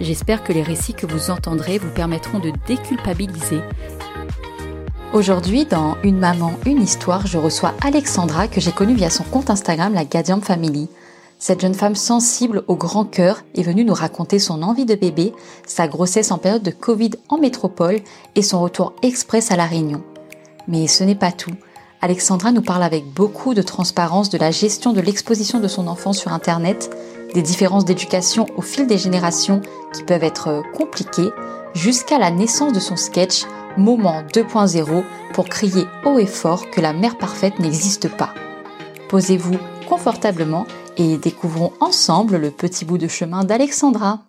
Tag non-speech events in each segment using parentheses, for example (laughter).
J'espère que les récits que vous entendrez vous permettront de déculpabiliser Aujourd'hui, dans Une maman, une histoire, je reçois Alexandra que j'ai connue via son compte Instagram, la Gadiam Family. Cette jeune femme sensible au grand cœur est venue nous raconter son envie de bébé, sa grossesse en période de Covid en métropole et son retour express à la Réunion. Mais ce n'est pas tout. Alexandra nous parle avec beaucoup de transparence de la gestion de l'exposition de son enfant sur Internet, des différences d'éducation au fil des générations qui peuvent être compliquées, jusqu'à la naissance de son sketch Moment 2.0 pour crier haut et fort que la mère parfaite n'existe pas. Posez-vous confortablement et découvrons ensemble le petit bout de chemin d'Alexandra.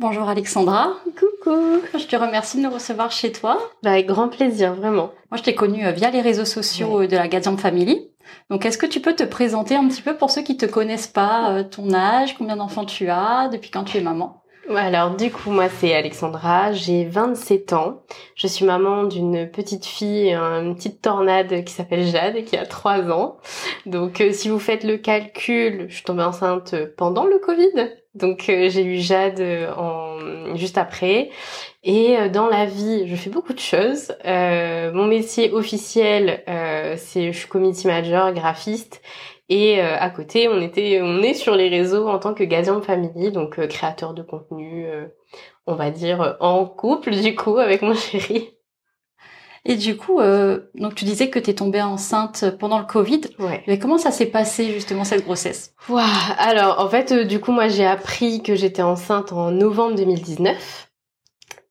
Bonjour Alexandra. Coucou. Je te remercie de nous recevoir chez toi. Bah, avec grand plaisir, vraiment. Moi, je t'ai connue euh, via les réseaux sociaux euh, de la Gadiam Family. Donc, est-ce que tu peux te présenter un petit peu pour ceux qui te connaissent pas, euh, ton âge, combien d'enfants tu as, depuis quand tu es maman? Alors du coup moi c'est Alexandra, j'ai 27 ans, je suis maman d'une petite fille, une petite tornade qui s'appelle Jade et qui a 3 ans. Donc euh, si vous faites le calcul, je suis tombée enceinte pendant le Covid, donc euh, j'ai eu Jade euh, en, juste après. Et dans la vie, je fais beaucoup de choses. mon métier officiel, c'est je suis community manager, graphiste et euh, à côté, on était, on est sur les réseaux en tant que Gazian Family, donc euh, créateur de contenu, euh, on va dire en couple du coup avec mon (laughs) chéri. Et du coup, donc tu disais que tu es tombée enceinte pendant le Covid. Ouais. Mais comment ça s'est passé justement cette grossesse? Waouh Alors en fait, du coup, moi j'ai appris que j'étais enceinte en novembre 2019.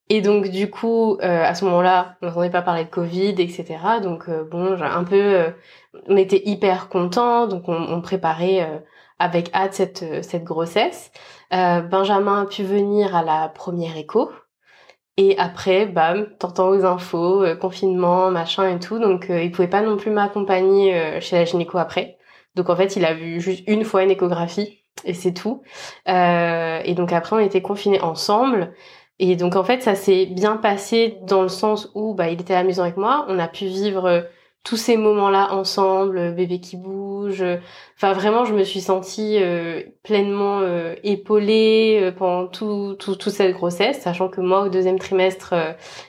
Et donc du coup, euh, à ce moment-là, on n'entendait pas parler de Covid, etc. Donc euh, bon, j'ai un peu, euh, on était hyper contents, donc on, on préparait avec hâte cette cette grossesse. Benjamin a pu venir à la première écho. Et après, bam, t'entends aux infos, confinement, machin et tout. Donc il pouvait pas non plus m'accompagner chez la gynéco après. Donc en fait, il a vu juste une fois une échographie et c'est tout. et donc après, on était confinés ensemble. Et donc en fait, ça s'est bien passé dans le sens où bah, il était à la maison avec moi, on a pu vivre euh, tous ces moments-là ensemble, euh, bébé qui bouge. Enfin vraiment, je me suis sentie euh, pleinement épaulée pendant tout, tout, toute cette grossesse, sachant que moi au deuxième trimestre,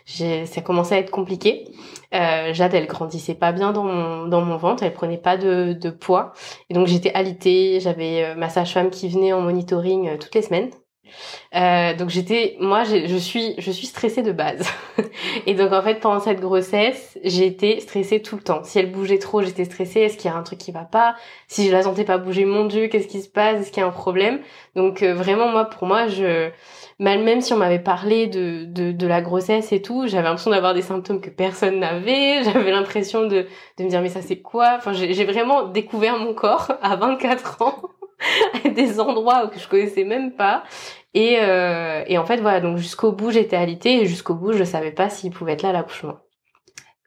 j'ai, ça commençait à être compliqué. Jade, elle grandissait pas bien dans mon, dans mon ventre, elle prenait pas de, de poids, et donc j'étais alitée. J'avais ma sage-femme qui venait en monitoring toutes les semaines euh, donc j'étais, moi, je suis, je suis stressée de base. (laughs) et donc en fait, pendant cette grossesse, j'étais stressée tout le temps. Si elle bougeait trop, j'étais stressée. Est-ce qu'il y a un truc qui va pas? Si je la sentais pas bouger, mon Dieu, qu'est-ce qui se passe? Est-ce qu'il y a un problème? Donc euh, vraiment, moi, pour moi, je, même si on m'avait parlé de, de, de, la grossesse et tout, j'avais l'impression d'avoir des symptômes que personne n'avait. (laughs) J'avais l'impression de, de me dire mais ça c'est quoi? Enfin, j'ai vraiment découvert mon corps (laughs) à 24 ans. (laughs) à des endroits que je connaissais même pas et, euh, et en fait, voilà, donc jusqu'au bout, j'étais alitée et jusqu'au bout, je savais pas s'il pouvait être là à l'accouchement.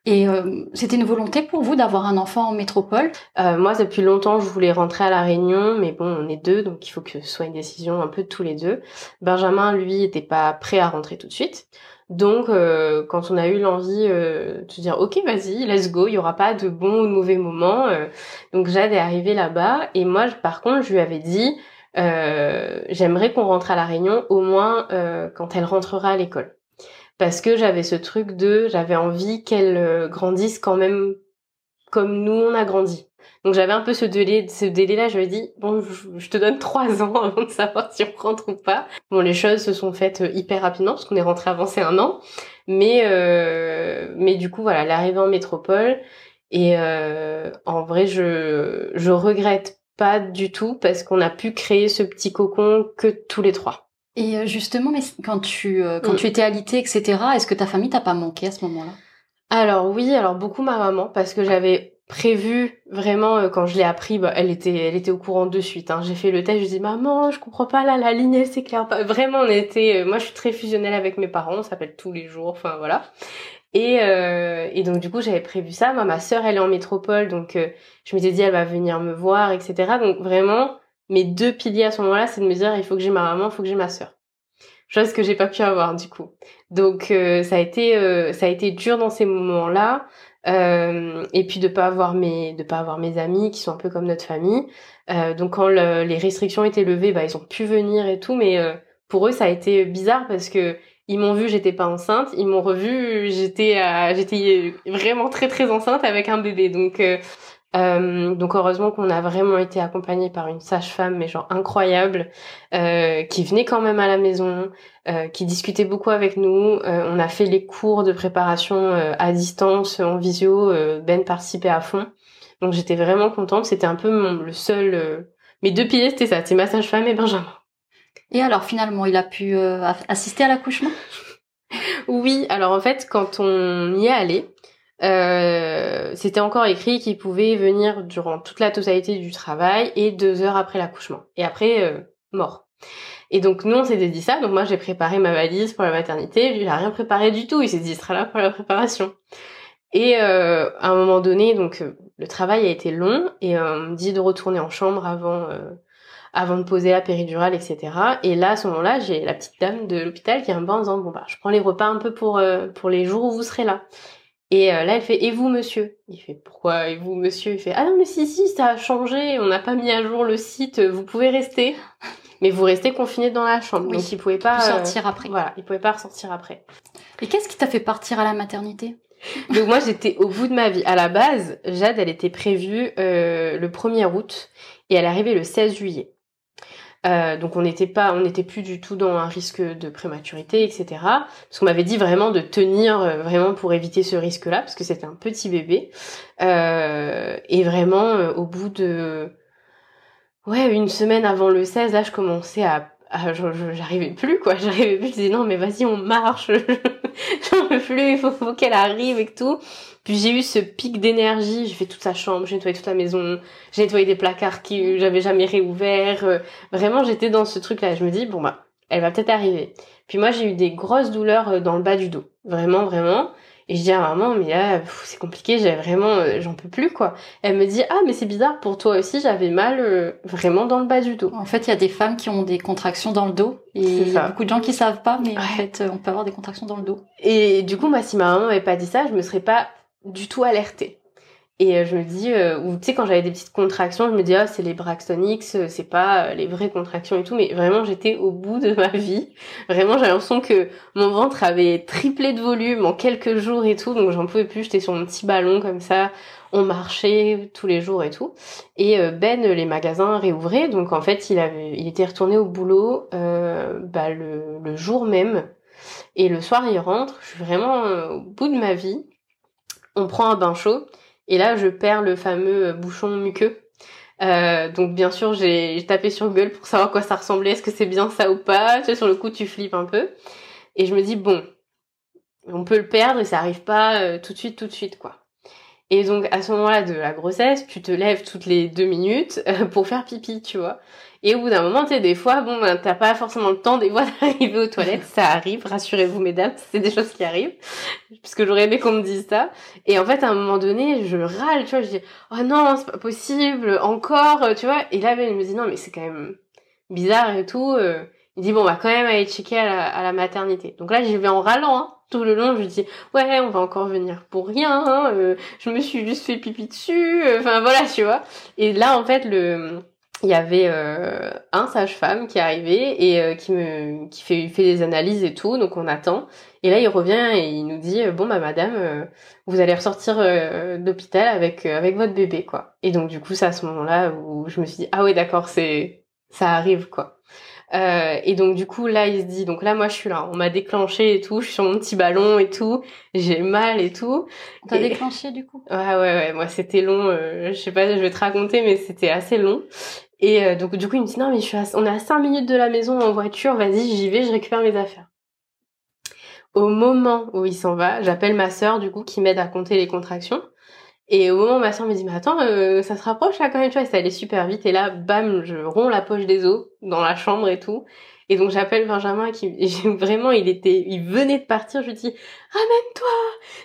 Et euh, c'était une volonté pour vous d'avoir un enfant en métropole? Euh, Moi, depuis longtemps, je voulais rentrer à La Réunion, mais bon, on est deux, donc il faut que ce soit une décision un peu de tous les deux. Benjamin, lui, était pas prêt à rentrer tout de suite. Donc, euh, quand on a eu l'envie euh, de dire, ok, vas-y, let's go, il y aura pas de bon ou de mauvais moments. Euh. donc, Jade est arrivée là-bas, et moi, par contre, je lui avais dit, euh, j'aimerais qu'on rentre à la Réunion au moins euh, quand elle rentrera à l'école. Parce que j'avais ce truc de, j'avais envie qu'elle grandisse quand même comme nous on a grandi. Donc j'avais un peu ce délai, ce délai-là. Je ai dit bon, je, te donne trois ans (laughs) avant de savoir si on rentre ou pas. Bon, les choses se sont faites hyper rapidement parce qu'on est rentré avancé un an. Mais euh, mais du coup voilà, l'arrivée en métropole et euh, en vrai je je regrette pas du tout parce qu'on a pu créer ce petit cocon que tous les trois. Et euh, justement, mais quand tu euh, quand mm. tu étais alitée, etc. Est-ce que ta famille t'a pas manqué à ce moment-là? Alors oui, alors beaucoup ma maman parce que j'avais prévu vraiment quand je l'ai appris bah, elle était elle était au courant de suite hein. j'ai fait le test je dis maman je comprends pas là la ligne c'est clair pas vraiment on était moi je suis très fusionnelle avec mes parents on s'appelle tous les jours enfin voilà et, euh, et donc du coup j'avais prévu ça. Moi ma sœur elle est en métropole donc euh, je m'étais dit elle va venir me voir etc. Donc vraiment mes deux piliers à ce moment-là c'est de me dire il faut que j'ai ma maman, il faut que j'ai ma sœur. Chose que j'ai pas pu avoir du coup. Donc euh, ça a été euh, ça a été dur dans ces moments-là. et puis de pas avoir mes de pas avoir mes amis qui sont un peu comme notre famille. donc quand les restrictions étaient levées bah ils ont pu venir et tout mais pour eux ça a été bizarre parce que ils m'ont vu, j'étais pas enceinte. Ils m'ont revu, j'étais, j'étais vraiment très très enceinte avec un bébé. Donc, euh, euh, donc heureusement qu'on a vraiment été accompagné par une sage-femme, mais genre incroyable, euh, qui venait quand même à la maison, qui discutait beaucoup avec nous. on a fait les cours de préparation à distance, en visio. ben participait à fond. Donc j'étais vraiment contente. C'était un peu mon, le seul. mes deux piliers, c'était ça. C'est ma sage-femme et Benjamin. Et alors finalement, il a pu euh, assister à l'accouchement? Oui, alors en fait, quand on y est allé, euh, c'était encore écrit qu'il pouvait venir durant toute la totalité du travail et deux heures après l'accouchement. Et après, euh, mort. Et donc nous, on s'était dit ça. Donc moi, j'ai préparé ma valise pour la maternité. Lui, il a rien préparé du tout. Il s'est dit, il sera là pour la préparation. Et à un moment donné, donc le travail a été long et on me dit de retourner en chambre avant avant de poser la péridurale, etc. Et là, à ce moment-là, j'ai la petite dame de l'hôpital qui est un peu en disant, bon bah, je prends les repas un peu pour, euh, pour les jours où vous serez là. Et euh, là, elle fait, et vous, monsieur? Il fait, pourquoi, et vous, monsieur? Il fait, ah non, mais si, si, ça a changé, on n'a pas mis à jour le site, vous pouvez rester. Mais vous restez confiné dans la chambre, donc il pouvait pas euh, sortir après. Voilà, il pouvait pas ressortir après. Et qu'est-ce qui t'a fait partir à la maternité? Donc moi j'étais au bout de ma vie. À la base, Jade, elle était prévue le 1er août et elle est arrivée le 16 juillet. Euh, donc on n'était pas, on n'était plus du tout dans un risque de prématurité, etc. Parce qu'on m'avait dit vraiment de tenir euh, vraiment pour éviter ce risque-là, parce que c'était un petit bébé. Euh, et vraiment, au bout de ouais une semaine avant le 16, là je commençais à, j'arrivais plus quoi, (laughs) j'arrivais plus. Je disais non mais vas-y on marche, (laughs) j'en veux plus, il faut, faut qu'elle arrive et tout. Puis j'ai eu ce pic d'énergie, j'ai fait toute sa chambre, j'ai nettoyé toute la maison, j'ai nettoyé des placards qui j'avais jamais réouverts. Euh, vraiment, j'étais dans ce truc-là. Je me dis, bon bah, elle va peut-être arriver. Puis moi, j'ai eu des grosses douleurs euh, dans le bas du dos. Vraiment, vraiment. Et je dis à maman, mais là, c'est compliqué, j'ai vraiment, euh, j'en peux plus, quoi. Elle me dit, ah, mais c'est bizarre, pour toi aussi, j'avais mal vraiment dans le bas du dos. En fait, il y a des femmes qui ont des contractions dans le dos. Et il y a beaucoup de gens qui savent pas, mais en fait, on peut avoir des contractions dans le dos. Et du coup, moi, si ma maman m'avait pas dit ça, je me serais pas du tout alertée. Et euh, je me dis, euh, ou tu sais, quand j'avais des petites contractions, je me dis, ah, c'est les Braxton X, euh, c'est pas les vraies contractions et tout, mais vraiment, j'étais au bout de ma vie. Vraiment, j'avais l'impression que mon ventre avait triplé de volume en quelques jours et tout, donc j'en pouvais plus, j'étais sur mon petit ballon comme ça, on marchait tous les jours et tout. Et Ben, les magasins réouvraient, donc en fait, il il était retourné au boulot bah, le, le jour même. Et le soir, il rentre, je suis vraiment au bout de ma vie. On prend un bain chaud et là je perds le fameux euh, bouchon muqueux. Euh, donc bien sûr j'ai tapé sur Google pour savoir quoi ça ressemblait, est-ce que c'est bien ça ou pas? Tu sais, sur le coup tu flippes un peu et je me dis bon, on peut le perdre et ça arrive pas euh, tout de suite tout de suite quoi. Et donc à ce moment-là de la grossesse, tu te lèves toutes les deux minutes pour faire pipi, tu vois. Et au bout d'un moment, tu sais, des fois, bon, ben, t'as pas forcément le temps des fois (laughs) d'arriver aux toilettes. Ça arrive, rassurez-vous, mesdames, (laughs) c'est des choses qui arrivent. Puisque j'aurais aimé qu'on me dise ça. Et en fait, à un moment donné, je râle, tu vois, je dis, oh non, c'est pas possible, encore, tu vois. Et là, elle me dit, non, mais c'est quand même bizarre et tout. Euh. Il dit, bon, on va quand même aller checker à la, maternité. Donc là, j'y vais en râlant, hein. Tout le long, je dis, ouais, on va encore venir pour rien, hein, euh, je me suis juste fait pipi dessus, euh, enfin voilà, tu vois. Et là, en fait, le il y avait euh, un sage-femme qui est arrivé et euh, qui me qui fait fait des analyses et tout donc on attend. Et là il revient et il nous dit bon bah madame euh, vous allez ressortir d'hôpital avec avec votre bébé quoi. Et donc du coup c'est à ce moment-là où je me suis dit ah ouais d'accord c'est ça arrive quoi. Et donc du coup là il se dit donc là moi je suis là on m'a déclenché et tout je suis sur mon petit ballon et tout j'ai mal et tout. T'as déclenché du coup? Ouais ouais ouais moi c'était long je sais pas je vais te raconter mais c'était assez long et euh, donc du coup il me dit non mais on est à 5 minutes de la maison en voiture, vas-y j'y vais, je récupère mes affaires. Au moment où il s'en va, j'appelle ma sœur du coup qui m'aide à compter les contractions. Et au moment où ma soeur me dit, mais attends, euh, ça se rapproche là quand même, tu vois, et ça allait super vite. Et là, bam, je romps la poche des os dans la chambre et tout. Et donc j'appelle Benjamin qui (laughs) vraiment il était il venait de partir, je lui dis ramène-toi,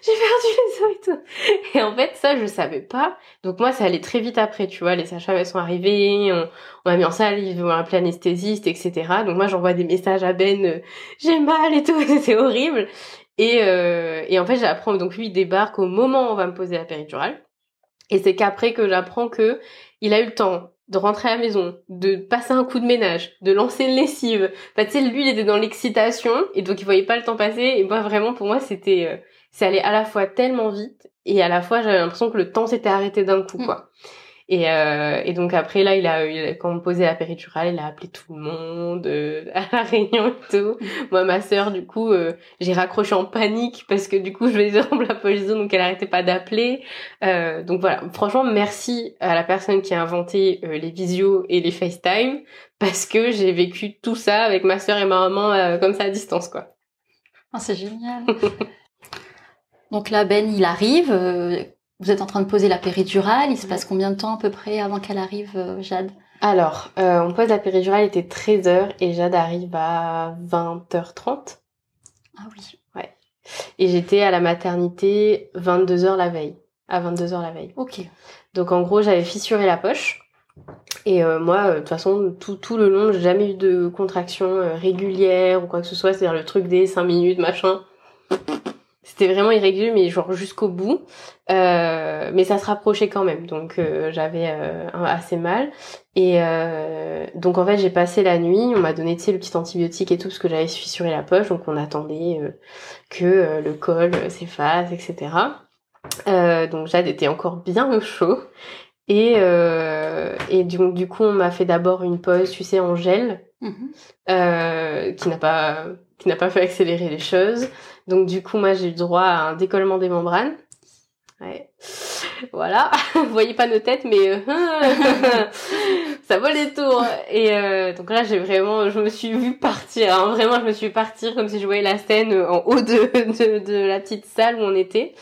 j'ai perdu les os et tout. Et en fait ça je savais pas. Donc moi ça allait très vite après, tu vois, les sages-femmes sont arrivées, on, on m'a mis en salle, ils vont appeler anesthésiste, etc. Donc moi j'envoie des messages à Ben, euh, j'ai mal et tout, (laughs) c'est horrible. Et, euh, et en fait j'apprends donc lui il débarque au moment où on va me poser la péridurale. Et c'est qu'après que j'apprends que il a eu le temps de rentrer à la maison, de passer un coup de ménage, de lancer une lessive. Enfin, tu sais, lui, il était dans l'excitation, et donc il voyait pas le temps passer, et moi, vraiment, pour moi, c'était, euh, ça allait à la fois tellement vite, et à la fois, j'avais l'impression que le temps s'était arrêté d'un coup, mm. quoi. Et, euh, et donc après là, il a, quand on posait la péridurale, il a appelé tout le monde euh, (laughs) à la réunion et tout. Moi, ma sœur, du coup, euh, j'ai raccroché en panique parce que du coup, je vais la police, donc elle arrêtait pas d'appeler. Euh, donc voilà, franchement, merci à la personne qui a inventé les visios et les FaceTime parce que j'ai vécu tout ça avec ma sœur et ma maman comme ça à distance, quoi. Oh, c'est génial. (laughs) donc là, Ben, il arrive vous êtes en train de poser la péridurale. Il se passe combien de temps à peu près avant qu'elle arrive, euh, Jade? Alors, euh, on pose la péridurale, il était 13h et Jade arrive à 20h30. Ah oui. Ouais. Et j'étais à la maternité 22h la veille. À 22h la veille. Ok. Donc en gros, j'avais fissuré la poche. Et euh, moi, de toute façon, tout, tout le long, j'ai jamais eu de contraction régulière ou quoi que ce soit. C'est-à-dire le truc des 5 minutes, machin. C'était vraiment irrégulier, mais genre jusqu'au bout. Euh, mais ça se rapprochait quand même, donc euh, j'avais euh, assez mal. Et donc en fait j'ai passé la nuit, on m'a donné tu sais le petit antibiotique et tout parce que j'avais fissuré la poche, donc on attendait que le col s'efface, etc. donc Jade était encore bien au chaud. Et, et du, du coup on m'a fait d'abord une pause, tu sais, en gel, mm-hmm. qui n'a pas qui n'a pas fait accélérer les choses. Donc du coup moi j'ai eu droit à un décollement des membranes. Ouais. Voilà, vous (laughs) voyez pas nos têtes, mais euh, (laughs) ça vaut les tours. Et euh, donc là, j'ai vraiment, je me suis vue partir. Hein. Vraiment, je me suis partir comme si je voyais la scène en haut de, de, la petite salle où on était.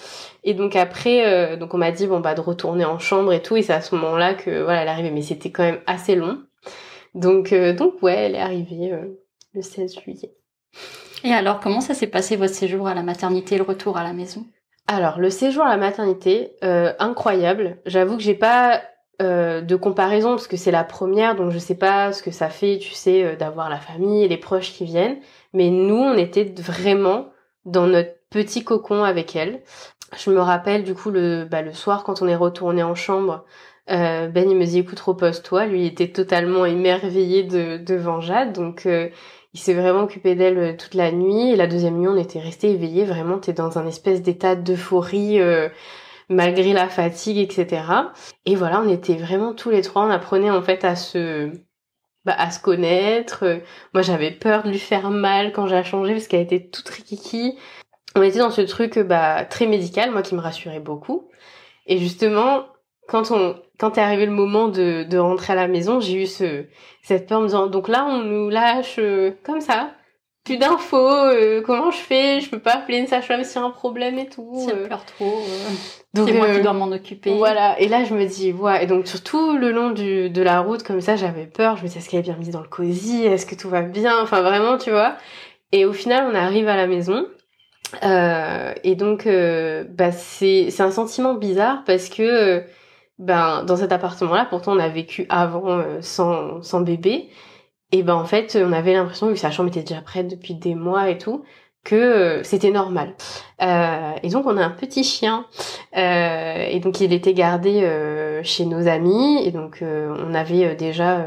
Et donc après, euh, donc on m'a dit bon bah de retourner en chambre et tout. Et c'est à ce moment-là que voilà, elle arrivée. Mais c'était quand même assez long. Donc donc ouais, elle est arrivée le 16 juillet. Et alors, comment ça s'est passé votre séjour à la maternité, le retour à la maison? Alors, le séjour à la maternité, euh, incroyable. J'avoue que j'ai pas euh, de comparaison parce que c'est la première, donc je sais pas ce que ça fait, tu sais, euh, d'avoir la famille et les proches qui viennent. Mais nous, on était vraiment dans notre petit cocon avec elle. Je me rappelle du coup le, bah, le soir quand on est retourné en chambre, euh, ben il me dit écoute repose-toi. Lui il était totalement émerveillé de, devant Jade, donc euh, il s'est vraiment occupé d'elle euh, toute la nuit. Et la deuxième nuit, on était resté éveillés. Vraiment, t'es dans un espèce d'état d'euphorie euh, malgré la fatigue, etc. Et voilà, on était vraiment tous les trois. On apprenait en fait à se bah, à se connaître. Moi, j'avais peur de lui faire mal quand j'ai changé parce qu'elle était toute rikiki. On était dans ce truc bah très médical, moi qui me rassurait beaucoup. Et justement, quand on quand est arrivé le moment de, de rentrer à la maison, j'ai eu ce cette peur en me disant donc là on nous lâche euh, comme ça, plus d'infos, euh, comment je fais, je peux pas appeler une sage-femme s'il y a un problème et tout. Si elle euh. pleure trop. donc c'est moi qui dois m'en occuper. Voilà, et là je me dis ouais et donc surtout le long du de la route comme ça, j'avais peur, je me disais est-ce qu'elle est bien mise dans le cosy, est-ce que tout va bien, enfin vraiment, tu vois. Et au final, on arrive à la maison. et donc bah c'est c'est un sentiment bizarre parce que ben dans cet appartement-là, pourtant on a vécu avant euh, sans, bébé, et ben en fait on avait l'impression que sa chambre était déjà prête depuis des mois et tout, que euh, c'était normal. Euh, et donc on a un petit chien, et donc il était gardé chez nos amis, et donc on avait déjà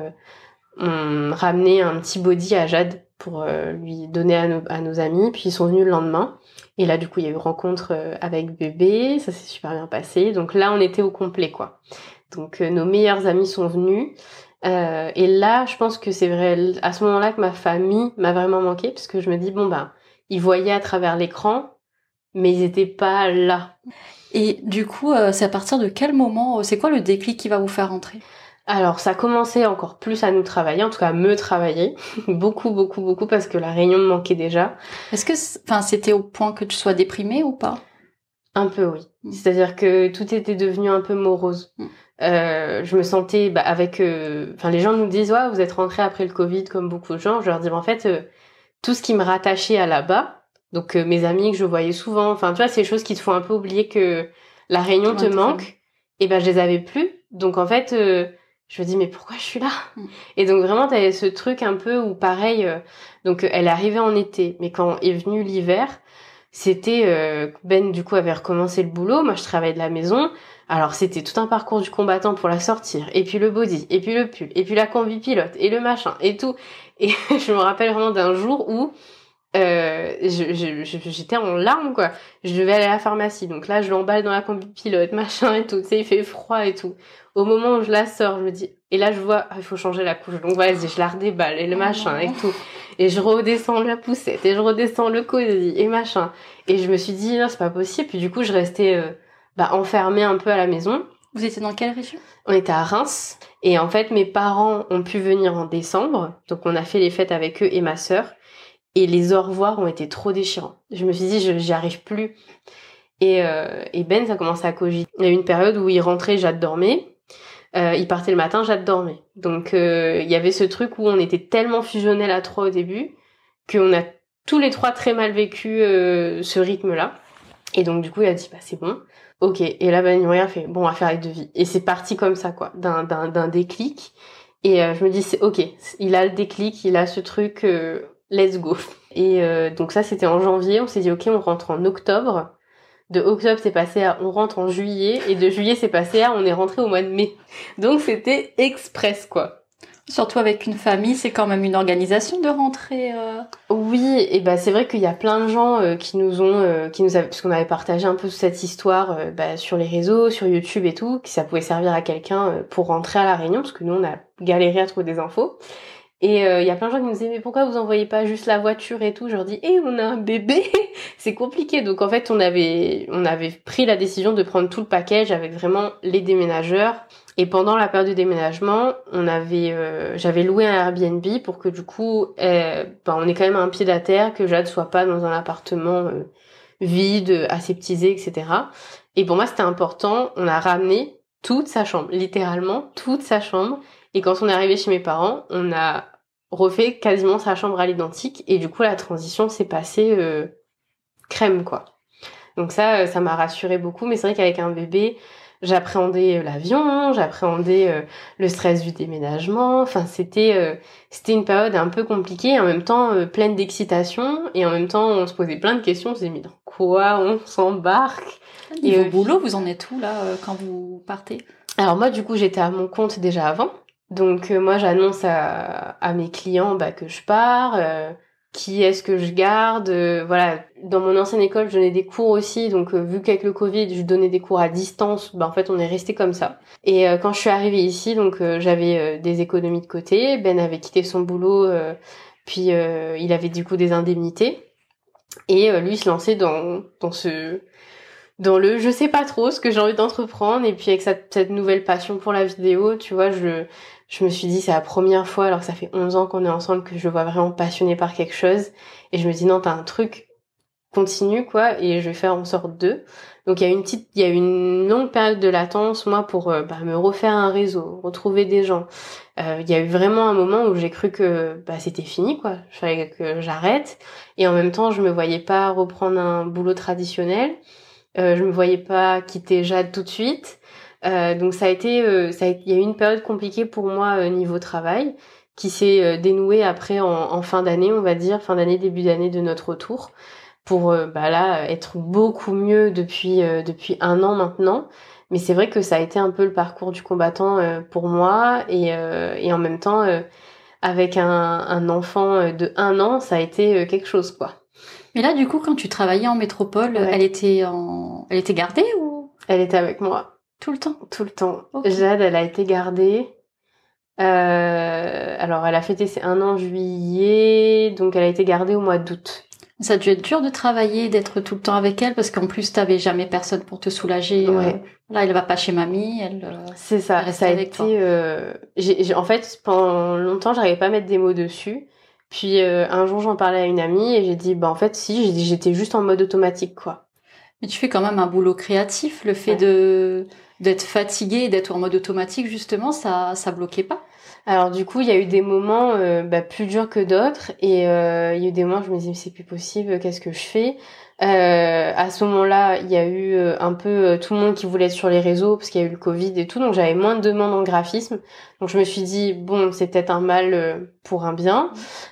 ramené un petit body à Jade pour lui donner à nos, à nos amis, puis ils sont venus le lendemain. Et là, du coup, il y a eu rencontre euh, avec bébé, ça s'est super bien passé. Donc là, on était au complet, quoi. Donc euh, nos meilleurs amis sont venus. Euh, et là, je pense que c'est vrai, à ce moment-là, que ma famille m'a vraiment manqué, parce que je me dis, bon, ben, ils voyaient à travers l'écran, mais ils étaient pas là. Et du coup, c'est à partir de quel moment, c'est quoi le déclic qui va vous faire rentrer? Alors ça commençait encore plus à nous travailler, en tout cas à me travailler, (laughs) beaucoup beaucoup beaucoup parce que la réunion me manquait déjà. Est-ce que enfin c'était au point que tu sois déprimée ou pas? Un peu, oui. Mm. C'est-à-dire que tout était devenu un peu morose. Mm. Euh, je me sentais bah, avec... Euh, enfin, les gens nous disent, ouais, vous êtes rentré après le Covid comme beaucoup de gens. Je leur dis, en fait, euh, tout ce qui me rattachait à là-bas, donc mes amis que je voyais souvent, enfin, tu vois, ces choses qui te font un peu oublier que la réunion te manque, et ben je les avais plus. Donc, en fait, je me dis, mais pourquoi je suis là? Mm. Et donc, vraiment, t'avais ce truc un peu où, pareil, donc elle est arrivée en été, mais quand est venu l'hiver c'était euh, Ben du coup avait recommencé le boulot, moi je travaillais de la maison. Alors c'était tout un parcours du combattant pour la sortir, et puis le body, et puis le pull, et puis la combi pilote, et le machin, et tout. Et (laughs) je me rappelle vraiment d'un jour où euh, j'étais en larmes quoi. Je devais aller à la pharmacie, donc là je l'emballe dans la combi pilote, (laughs) machin et tout. Tu sais, il fait froid et tout. Au moment où je la sors, je me dis, et là je vois, ah, il faut changer la couche. Donc vas-y, je la redéballe et le oh machin et tout et je redescends la poussette et je redescends le cosy et machin. Et je me suis dit non c'est pas possible. Puis du coup je restais euh, bah, enfermée un peu à la maison. Vous étiez dans quelle région? On était à Reims et en fait mes parents ont pu venir en décembre, donc on a fait les fêtes avec eux et ma sœur. Et les au revoir ont été trop déchirants. Je me suis dit, j'y arrive plus. Et, euh, Ben, ça commencé à cogiter. Il y a eu une période où il rentrait, j'adormais. Euh, il partait le matin, j'adorais. Donc euh, il y avait ce truc où on était tellement fusionnels à trois au début qu'on a tous les trois très mal vécu ce rythme-là. Et donc du coup il a dit bah c'est bon, ok. Et là Ben a fait bon on va faire les devis. Et c'est parti comme ça quoi, d'un déclic. Et je me dis c'est ok, il a le déclic, il a ce truc, let's go. Et donc ça c'était en janvier, on s'est dit ok on rentre en octobre de octobre c'est passé à on rentre en juillet et de juillet c'est passé à on est rentré au mois de mai. Donc c'était express quoi. Surtout avec une famille, c'est quand même une organisation de rentrer. Euh... Oui, et ben c'est vrai qu'il y a plein de gens euh, qui nous ont, euh, qui nous avaient, parce qu'on avait partagé un peu cette histoire euh, bah, sur les réseaux, sur YouTube et tout, que ça pouvait servir à quelqu'un pour rentrer à la Réunion, parce que nous on a galéré à trouver des infos. Et il euh, y a plein de gens qui nous disaient mais pourquoi vous envoyez pas juste la voiture et tout? Je leur dis eh on a un bébé, (laughs) c'est compliqué. Donc en fait on avait on avait pris la décision de prendre tout le package avec vraiment les déménageurs. Et pendant la période de déménagement, on avait euh, j'avais loué un Airbnb pour que du coup euh, ben, on ait quand même un pied à terre, que Jade soit pas dans un appartement vide, aseptisé, etc. Et pour moi c'était important. On a ramené toute sa chambre, littéralement toute sa chambre et quand on est arrivé chez mes parents, on a refait quasiment sa chambre à l'identique et du coup la transition s'est passée euh, crème quoi. Donc ça, euh, ça m'a rassuré beaucoup. Mais c'est vrai qu'avec un bébé, j'appréhendais euh, l'avion, j'appréhendais le stress du déménagement. Enfin, c'était c'était une période un peu compliquée, en même temps pleine d'excitation, et en même temps on se posait plein de questions. On se disait mais dans quoi on s'embarque? Et au boulot, vous en êtes où là quand vous partez? Alors moi, du coup, j'étais à mon compte déjà avant. Donc euh, moi j'annonce à, à, mes clients bah, que je pars, euh, qui est-ce que je garde, euh, voilà. Dans mon ancienne école je donnais des cours aussi, donc vu qu'avec le Covid je donnais des cours à distance, bah en fait on est resté comme ça. Et quand je suis arrivée ici, donc j'avais des économies de côté, Ben avait quitté son boulot, puis il avait du coup des indemnités, et lui se lançait dans dans ce dans le je sais pas trop ce que j'ai envie d'entreprendre et puis avec cette, nouvelle passion pour la vidéo tu vois je je me suis dit c'est la première fois alors que ça fait 11 ans qu'on est ensemble que je vois vraiment passionnée par quelque chose. Et je me dis non t'as un truc continue quoi et je vais faire en sorte d'eux donc il y a une petite il y a une longue période de latence moi pour euh, bah, me refaire un réseau retrouver des gens. Euh, il y a eu vraiment un moment où j'ai cru que bah, c'était fini quoi. Je fallait que j'arrête. Et en même temps je me voyais pas reprendre un boulot traditionnel. Euh, je me voyais pas quitter Jade tout de suite euh, donc ça a été, euh, ça il y a eu une période compliquée pour moi euh, niveau travail qui s'est dénouée après en, fin d'année, on va dire, fin d'année, début d'année de notre retour, pour bah là être beaucoup mieux depuis depuis un an maintenant. Mais c'est vrai que ça a été un peu le parcours du combattant pour moi et, et en même temps avec un, un enfant de un an, ça a été quelque chose quoi. Mais là, du coup, quand tu travaillais en métropole, elle était en, elle était gardée ou? Elle était avec moi. Tout le temps Tout le temps. Jade, elle a été gardée. Euh, alors, elle a fêté ses un an en juillet, donc elle a été gardée au mois d'août. Ça a dû être dur de travailler, d'être tout le temps avec elle, parce qu'en plus, t'avais jamais personne pour te soulager. Euh, là, elle va pas chez mamie, elle. Euh, C'est ça. ça a été. En fait, pendant longtemps, j'arrivais pas à mettre des mots dessus. Puis un jour, j'en parlais à une amie et j'ai dit, bah en fait, si, j'étais juste en mode automatique, quoi. Mais tu fais quand même un boulot créatif. Le fait de d'être fatigué d'être en mode automatique, justement, ça ça bloquait pas? Alors du coup, il y a eu des moments euh, bah, plus durs que d'autres et euh, il y a eu des moments où je me disais mais c'est plus possible, qu'est-ce que je fais? Euh, À ce moment-là, il y a eu euh, un peu tout le monde qui voulait être sur les réseaux parce qu'il y a eu le Covid et tout, donc j'avais moins de demandes en graphisme. Donc je me suis dit bon, c'est peut-être un mal pour un bien.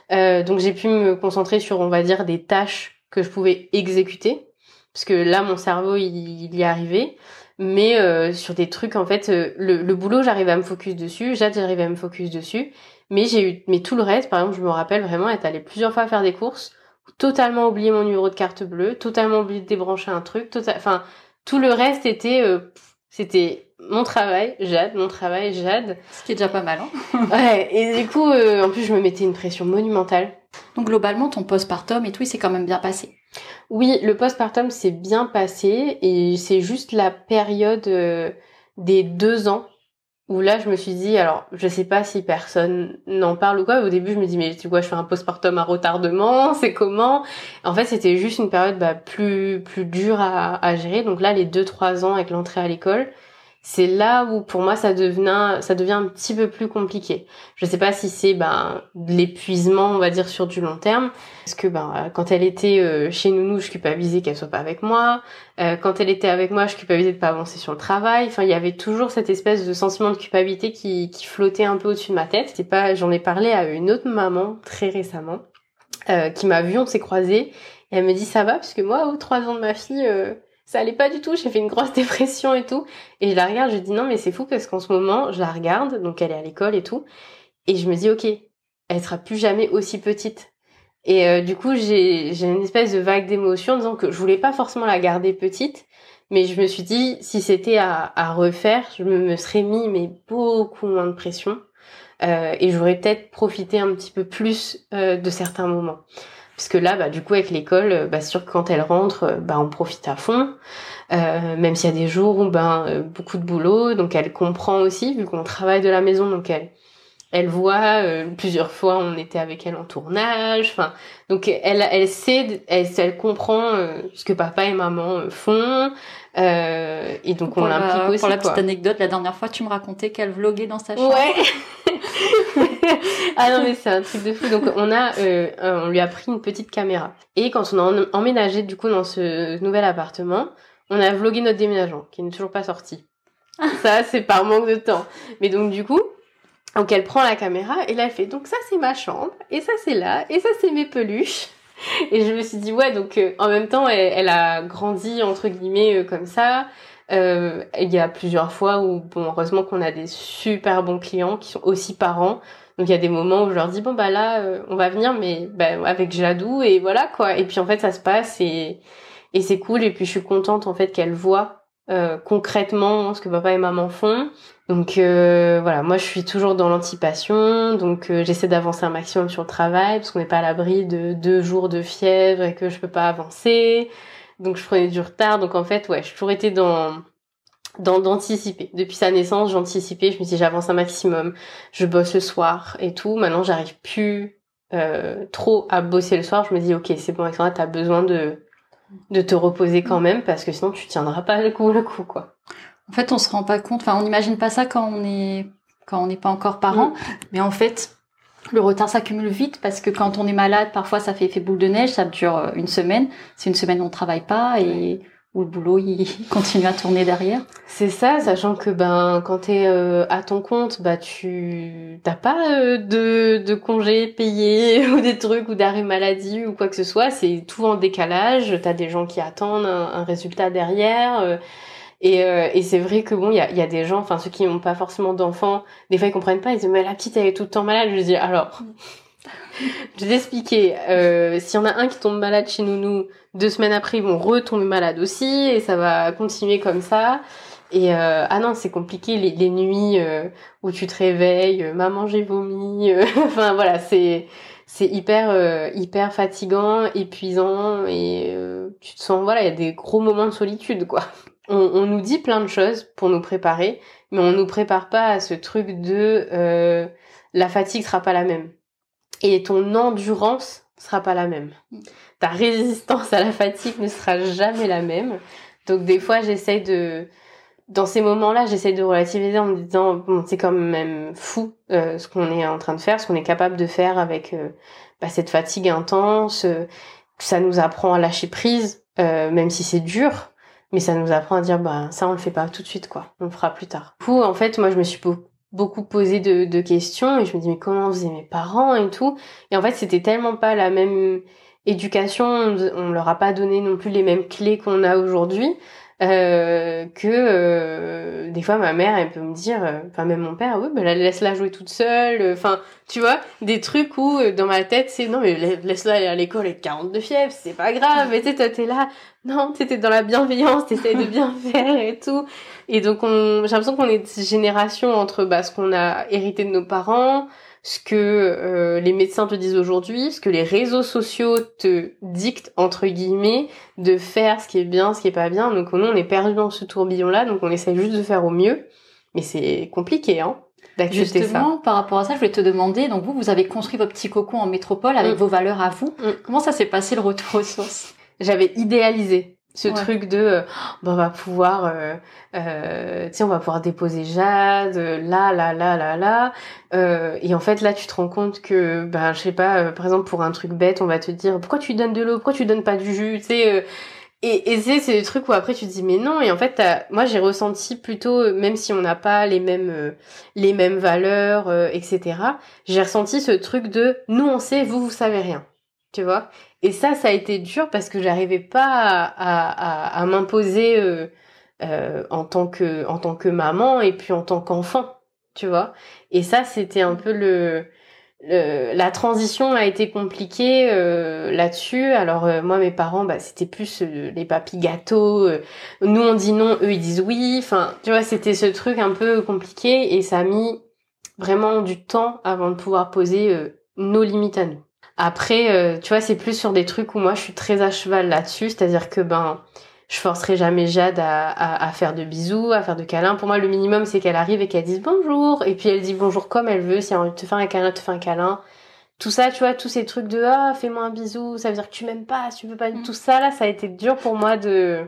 donc j'ai pu me concentrer sur on va dire des tâches que je pouvais exécuter parce que là mon cerveau il, il y est arrivé mais euh, sur des trucs en fait euh, le, le, boulot j'arrivais à me focus dessus Jade j'arrivais à me focus dessus. Mais j'ai eu mais tout le reste par exemple je me rappelle vraiment être allée plusieurs fois faire des courses totalement oublié mon numéro de carte bleue totalement oublié de débrancher un truc total enfin tout le reste était euh, c'était mon travail Jade mon travail Jade. Ce qui est déjà pas mal hein. (laughs) Ouais et du coup en plus je me mettais une pression monumentale. Donc globalement ton postpartum et tout il s'est quand même bien passé oui, le postpartum s'est bien passé et c'est juste la période euh, des deux ans où là je me suis dit alors je sais pas si personne n'en parle ou quoi au début je me dis mais tu vois je fais un postpartum à retardement (laughs) c'est comment? En fait c'était juste une période bah, plus plus dure à, à gérer. Donc là les deux trois ans avec l'entrée à l'école c'est là où pour moi ça devient ça devient un petit peu plus compliqué. Je sais pas si c'est ben l'épuisement on va dire sur du long terme parce que ben quand elle était euh, chez nous je culpabilisais qu'elle soit pas avec moi, euh, quand elle était avec moi je culpabilisais de pas avancer sur le travail. Enfin il y avait toujours cette espèce de sentiment de culpabilité qui, qui flottait un peu au-dessus de ma tête. C'est pas j'en ai parlé à une autre maman très récemment euh, qui m'a vu on s'est croisés et elle me dit ça va? Parce que moi aux trois ans de ma fille ça allait pas du tout, j'ai fait une grosse (laughs) dépression et tout. Et je la regarde, je dis non mais c'est fou parce qu'en ce moment, je la regarde, donc elle est à l'école et tout, et je me dis ok, elle sera plus jamais aussi petite. Et euh, du coup, j'ai une espèce de vague d'émotion en disant que je voulais pas forcément la garder petite, mais je me suis dit si c'était à, à refaire, je me, serais mis mais beaucoup moins de pression. Euh, et j'aurais peut-être profité un petit peu plus euh, de certains moments. Parce que là, bah, du coup, avec l'école, euh, bah, sûr que quand elle rentre, euh, bah, on profite à fond. Euh, même s'il y a des jours où ben beaucoup de boulot, donc elle comprend aussi vu qu'on travaille de la maison, donc elle elle voit plusieurs fois on était avec elle en tournage, enfin donc elle elle sait elle elle comprend ce que papa et maman font et donc on l'implique aussi. Pour la petite anecdote, la dernière fois tu me racontais qu'elle vloguait dans sa chambre. Ouais. (laughs) (laughs) ah non mais c'est un truc de fou. Donc on a, euh, on lui a pris une petite caméra. Et quand on a emménagé du coup dans ce nouvel appartement, on a vlogué notre déménagement, qui n'est toujours pas sorti. (laughs) ça c'est par manque de temps. Mais donc du coup, donc elle prend la caméra et là elle fait donc ça c'est ma chambre et ça c'est là et ça c'est mes peluches. (laughs) Et je me suis dit ouais donc euh, en même temps elle, elle, a grandi entre guillemets euh, comme ça. Euh, il y a plusieurs fois où, bon, heureusement qu'on a des super bons clients qui sont aussi parents. Donc il y a des moments où je leur dis bon bah là euh, on va venir mais bah, avec Jadou et voilà quoi. Et puis en fait ça se passe et et c'est cool et puis je suis contente en fait qu'elle voit euh, concrètement ce que papa et maman font. Donc euh, voilà, moi je suis toujours dans l'anticipation, donc euh, j'essaie d'avancer un maximum sur le travail parce qu'on n'est pas à l'abri de deux jours de fièvre et que je peux pas avancer donc je prenais du retard. Donc en fait, ouais, j'ai toujours été dans dans d'anticiper. Depuis sa naissance, j'anticipais, je me dis j'avance un maximum, je bosse le soir et tout. Maintenant, j'arrive plus euh, trop à bosser le soir. Je me dis ok, c'est bon, Alexandra, t'as besoin de de te reposer quand même parce que sinon tu tiendras pas le coup le coup quoi. En fait, on se rend pas compte. Enfin, on n'imagine pas ça quand on est quand on n'est pas encore parent, mm. mais en fait, le retard s'accumule vite parce que quand on est malade, parfois ça fait effet boule de neige, ça dure euh, une semaine. C'est une semaine où on travaille pas et où le boulot il (laughs) continue à tourner derrière. C'est ça, sachant que ben quand t'es euh, à ton compte, bah tu t'as pas euh, de de congés payés (laughs) ou des trucs ou d'arrêt maladie ou quoi que ce soit. C'est tout en décalage. T'as des gens qui attendent un, résultat derrière. Et, euh, et c'est vrai que bon, il y a, y a, des gens, enfin ceux qui n'ont pas forcément d'enfants, des fois ils comprennent pas, ils disent mais la petite elle est tout le temps malade. Je dis alors, je vais t'expliquer. Euh, S'il y en a un qui tombe malade chez nous deux semaines après ils vont retomber malades aussi et ça va continuer comme ça. Et euh, ah non, c'est compliqué les, les nuits euh, où tu te réveilles, euh, maman j'ai vomi. (laughs) enfin voilà, c'est c'est hyper hyper fatigant, épuisant et tu te sens voilà, il y a des gros moments de solitude quoi on, nous dit plein de choses pour nous préparer, mais on nous prépare pas à ce truc de euh, la fatigue sera pas la même et ton endurance sera pas la même. ta résistance à la fatigue ne sera jamais la même. Donc des fois, j'essaie de dans ces moments-là, j'essaie de relativiser en me disant bon, c'est quand même fou euh, ce qu'on est en train de faire, ce qu'on est capable de faire avec euh, bah, cette fatigue intense. Euh, ça nous apprend à lâcher prise, même si c'est dur, mais ça nous apprend à dire bah ça on le fait pas tout de suite quoi, on le fera plus tard. Du coup, en fait, moi je me suis beaucoup posé de, de questions et je me dis mais comment faisaient mes parents et tout. Et en fait, c'était tellement pas la même éducation, on leur a pas donné non plus les mêmes clés qu'on a aujourd'hui euh, que euh, des fois ma mère elle peut me dire euh, enfin même mon père oui ben laisse-la jouer toute seule enfin tu vois des trucs où dans ma tête c'est non mais laisse-la aller à l'école avec 42 fièvres c'est pas grave et tu t'es là non t'étais dans la bienveillance t'essayes de bien (laughs) faire et tout. Et donc on j'ai l'impression qu'on est de génération entre bah, ce qu'on a hérité de nos parents ce que euh, les médecins te disent aujourd'hui, ce que les réseaux sociaux te dictent entre guillemets de faire ce qui est bien, ce qui est pas bien. Donc nous on est perdu dans ce tourbillon là, donc on essaie juste de faire au mieux, mais c'est compliqué hein d'accepter ça. Justement, par rapport à ça, je voulais te demander, donc vous, vous avez construit votre petit cocon en métropole avec mm. vos valeurs à vous. Mm. Comment ça s'est passé le retour aux sources? J'avais idéalisé ce truc de euh, on va pouvoir euh, euh, tu sais on va pouvoir déposer Jade là là là là là. Euh, et en fait là tu te rends compte que ben je sais pas euh, par exemple pour un truc bête on va te dire pourquoi tu donnes de l'eau? Pourquoi tu donnes pas du jus? Tu sais et, et c'est c'est le truc où après tu te dis mais non et en fait moi j'ai ressenti plutôt même si on n'a pas les mêmes les mêmes valeurs etc j'ai ressenti ce truc de nous on sait vous vous savez rien. Tu vois? Et ça, ça a été dur parce que j'arrivais pas à, m'imposer euh, euh, en tant que en tant que maman et puis en tant qu'enfant, tu vois. Et ça, c'était un peu le, la transition a été compliquée euh, là-dessus. Alors moi, mes parents, bah, c'était plus les papis gâteaux. nous, on dit non, eux, ils disent oui. Enfin, tu vois, c'était ce truc un peu compliqué et ça a mis vraiment du temps avant de pouvoir poser nos limites à nous. Après, euh, tu vois, c'est plus sur des trucs où moi je suis très à cheval là-dessus, c'est-à-dire que ben je forcerai jamais Jade à, à, à, faire de bisous, à faire de câlins. Pour moi, le minimum, c'est qu'elle arrive et qu'elle dise bonjour. Et puis elle dit bonjour comme elle veut. Si elle a envie de te faire un câlin, te fait un câlin. Tout ça, tu vois, tous ces trucs de ah, fais-moi un bisou, ça veut dire que tu m'aimes pas, tu veux pas. Mm. Tout ça, là, ça a été dur pour moi de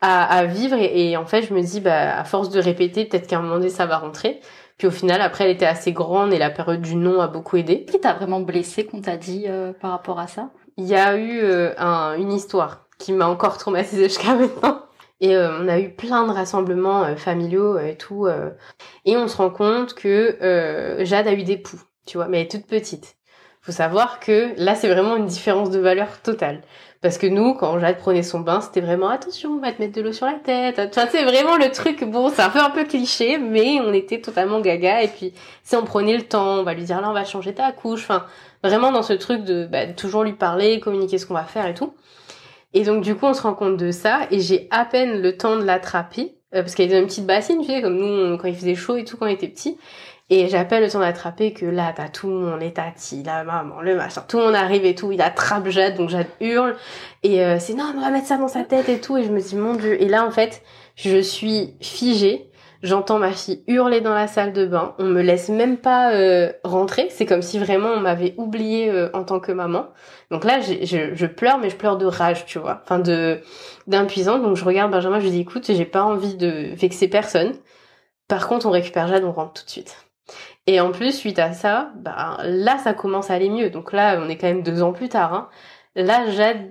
à, à vivre. Et, et, en fait, je me dis, bah, à force de répéter, peut-être qu'à un moment donné, ça va rentrer. Puis au final, après, elle était assez grande et la période du non a beaucoup aidé. Qui t'a vraiment blessé qu'on t'a dit euh, par rapport à ça? Il y a eu euh, un, une histoire qui m'a encore traumatisée jusqu'à maintenant. Et euh, on a eu plein de rassemblements familiaux et tout. et on se rend compte que Jade a eu des poux, tu vois, mais elle est toute petite. Faut savoir que là, c'est vraiment une différence de valeur totale. Parce que nous, quand Jade prenait son bain, c'était vraiment attention, on va te mettre de l'eau sur la tête. Enfin, c'est vraiment le truc, bon, c'est un peu un peu cliché, mais on était totalement gaga. Et puis, si on prenait le temps, on va lui dire là, on va changer ta couche. Enfin, vraiment dans ce truc de bah, toujours lui parler, communiquer ce qu'on va faire et tout. Et donc, du coup, on se rend compte de ça. Et j'ai à peine le temps de l'attraper. Euh, parce qu'elle est dans une petite bassine, tu sais, comme nous, quand il faisait chaud et tout, quand on était petit. Et j'appelle le temps d'attraper que là, t'as tout mon les tatis, la maman, le machin, tout le monde arrive et tout, il attrape Jade, donc Jade hurle. Et euh, c'est non, on va mettre ça dans sa tête et tout. Et je me dis, mon dieu. Et là, en fait, je suis figée. J'entends ma fille hurler dans la salle de bain. On me laisse même pas euh, rentrer. C'est comme si vraiment on m'avait oublié euh, en tant que maman. Donc là, je, je, pleure, mais je pleure de rage, tu vois. Enfin, de d'impuissance. Donc je regarde Benjamin, je lui dis, écoute, j'ai pas envie de vexer personne. Par contre, on récupère Jade, on rentre tout de suite. Et en plus, suite à ça, bah, là, ça commence à aller mieux. Donc là, on est quand même deux ans plus tard. Hein. Là, Jade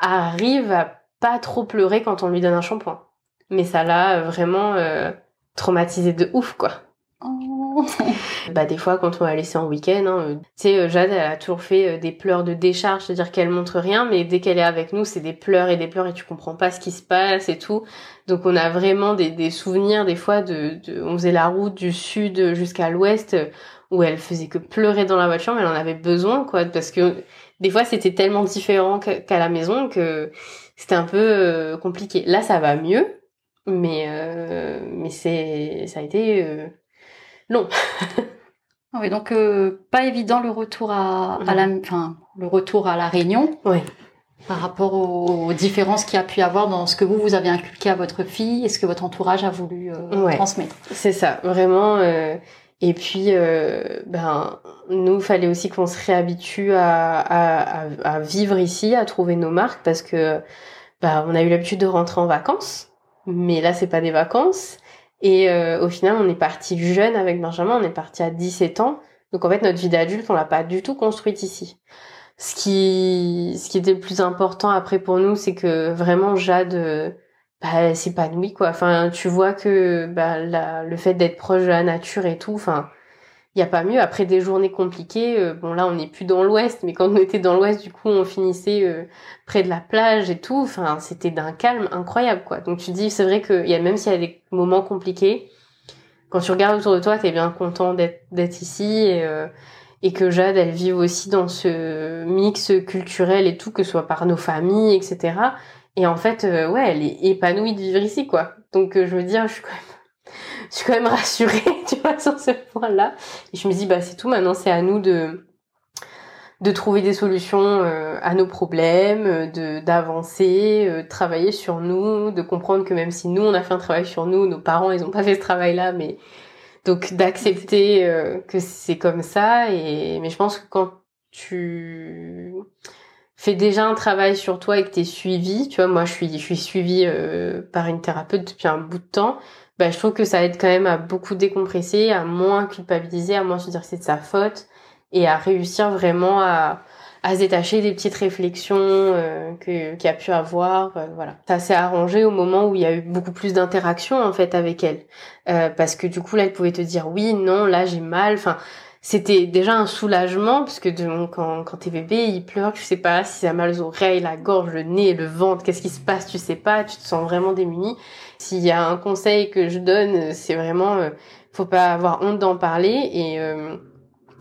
arrive à pas trop pleurer quand on lui donne un shampoing. Mais ça l'a vraiment euh, traumatisé de ouf, quoi. (laughs) Bah des fois quand on va laisser en week-end, hein, euh, tu sais euh, Jade elle a toujours fait des pleurs de décharge, c'est-à-dire qu'elle montre rien, mais dès qu'elle est avec nous c'est des pleurs et des pleurs et tu comprends pas ce qui se passe et tout. Donc on a vraiment des, des souvenirs des fois de, on faisait la route du sud jusqu'à l'ouest où elle faisait que pleurer dans la voiture, mais elle en avait besoin quoi, parce que des fois c'était tellement différent qu'à la maison que c'était un peu euh, compliqué. Là ça va mieux, mais euh, mais c'est ça a été euh, long. oui, donc pas évident le retour à, à la, enfin le retour à la Réunion. Oui par rapport aux différences qu'il y a pu avoir dans ce que vous, vous avez inculqué à votre fille et ce que votre entourage a voulu euh, transmettre. C'est ça, vraiment. Euh, Et puis, euh, ben, nous, fallait aussi qu'on se réhabitue à, à, à, vivre ici, à trouver nos marques, parce que ben, on a eu l'habitude de rentrer en vacances, mais là, c'est pas des vacances. Et euh, au final, on est parti jeune avec Benjamin, on est parti à 17 ans. Donc en fait, notre vie d'adulte, on l'a pas du tout construite ici. Ce qui, ce qui était le plus important après pour nous, c'est que vraiment Jade euh, bah, s'épanouit quoi. Enfin, tu vois que bah, le fait d'être proche de la nature et tout, enfin, a pas mieux. Après des journées compliquées, euh, bon là on n'est plus dans l'ouest, mais quand on était dans l'ouest, du coup on finissait euh, près de la plage et tout. Enfin, c'était d'un calme incroyable quoi. Donc tu dis, c'est vrai que y a même s'il y a des moments compliqués, quand tu regardes autour de toi, t'es bien content d'être ici et euh, et que Jade elle vive aussi dans ce mix culturel et tout, que ce soit par nos familles, etc. Et en fait, ouais, elle est épanouie de vivre ici quoi. Donc je veux dire, je suis quand même je suis quand même rassurée, (laughs) tu vois, sur ce point-là. Et je me dis, bah, c'est tout, maintenant, c'est à nous de, de trouver des solutions euh, à nos problèmes, de d'avancer, euh, travailler sur nous, de comprendre que même si nous on a fait un travail sur nous, nos parents ils ont pas fait ce travail-là, mais donc d'accepter euh, que c'est comme ça. Et mais je pense que quand tu fais déjà un travail sur toi et que t'es suivi, tu vois, moi je suis je suis suivie par une thérapeute depuis un bout de temps bah, je trouve que ça aide quand même à beaucoup décompresser, à moins culpabiliser, à moins se dire que c'est de sa faute et à réussir vraiment à, à se détacher des petites réflexions euh, que qu'il a pu avoir euh, voilà. Ça s'est arrangé au moment où il y a eu beaucoup plus d'interaction en fait avec elle. Euh, parce que du coup là elle pouvait te dire oui non là j'ai mal. Enfin c'était déjà un soulagement parce que quand quand t'es bébé il pleure tu sais pas si ça mal aux oreilles la gorge le nez le ventre qu'est-ce qui se passe tu sais pas tu te sens vraiment démuni s'il y a un conseil que je donne, c'est vraiment, euh, faut pas avoir honte d'en parler. Et euh,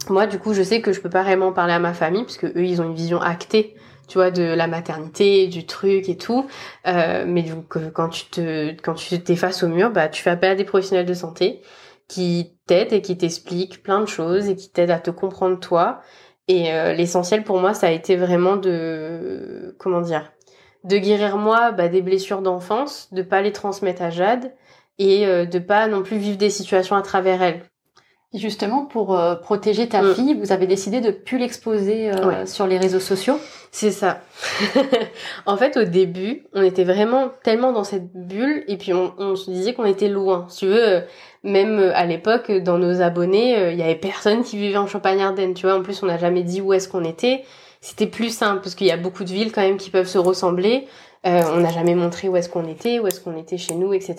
moi, du coup, je sais que je peux pas vraiment parler à ma famille parce que eux, ils ont une vision actée, tu vois, de la maternité, du truc et tout. Euh, mais donc, quand tu te, quand tu t'es face au mur, bah, tu fais appel à des professionnels de santé qui t'aident et qui t'expliquent plein de choses et qui t'aident à te comprendre toi. Et l'essentiel pour moi, ça a été vraiment de, comment dire, de guérir moi bah, des blessures d'enfance, de pas les transmettre à Jade et euh, de pas non plus vivre des situations à travers elle. Justement, pour euh, protéger ta mm. fille, vous avez décidé de plus l'exposer euh, sur les réseaux sociaux? C'est ça. (laughs) en fait, au début, on était vraiment tellement dans cette bulle et puis on, on se disait qu'on était loin. Si tu veux, même à l'époque, dans nos abonnés, il y avait personne qui vivait en Champagne-Ardenne. Tu vois, en plus, on n'a jamais dit où est-ce qu'on était c'était plus simple parce qu'il y a beaucoup de villes quand même qui peuvent se ressembler. Euh, on n'a jamais montré où est-ce qu'on était, où est-ce qu'on était chez nous, etc.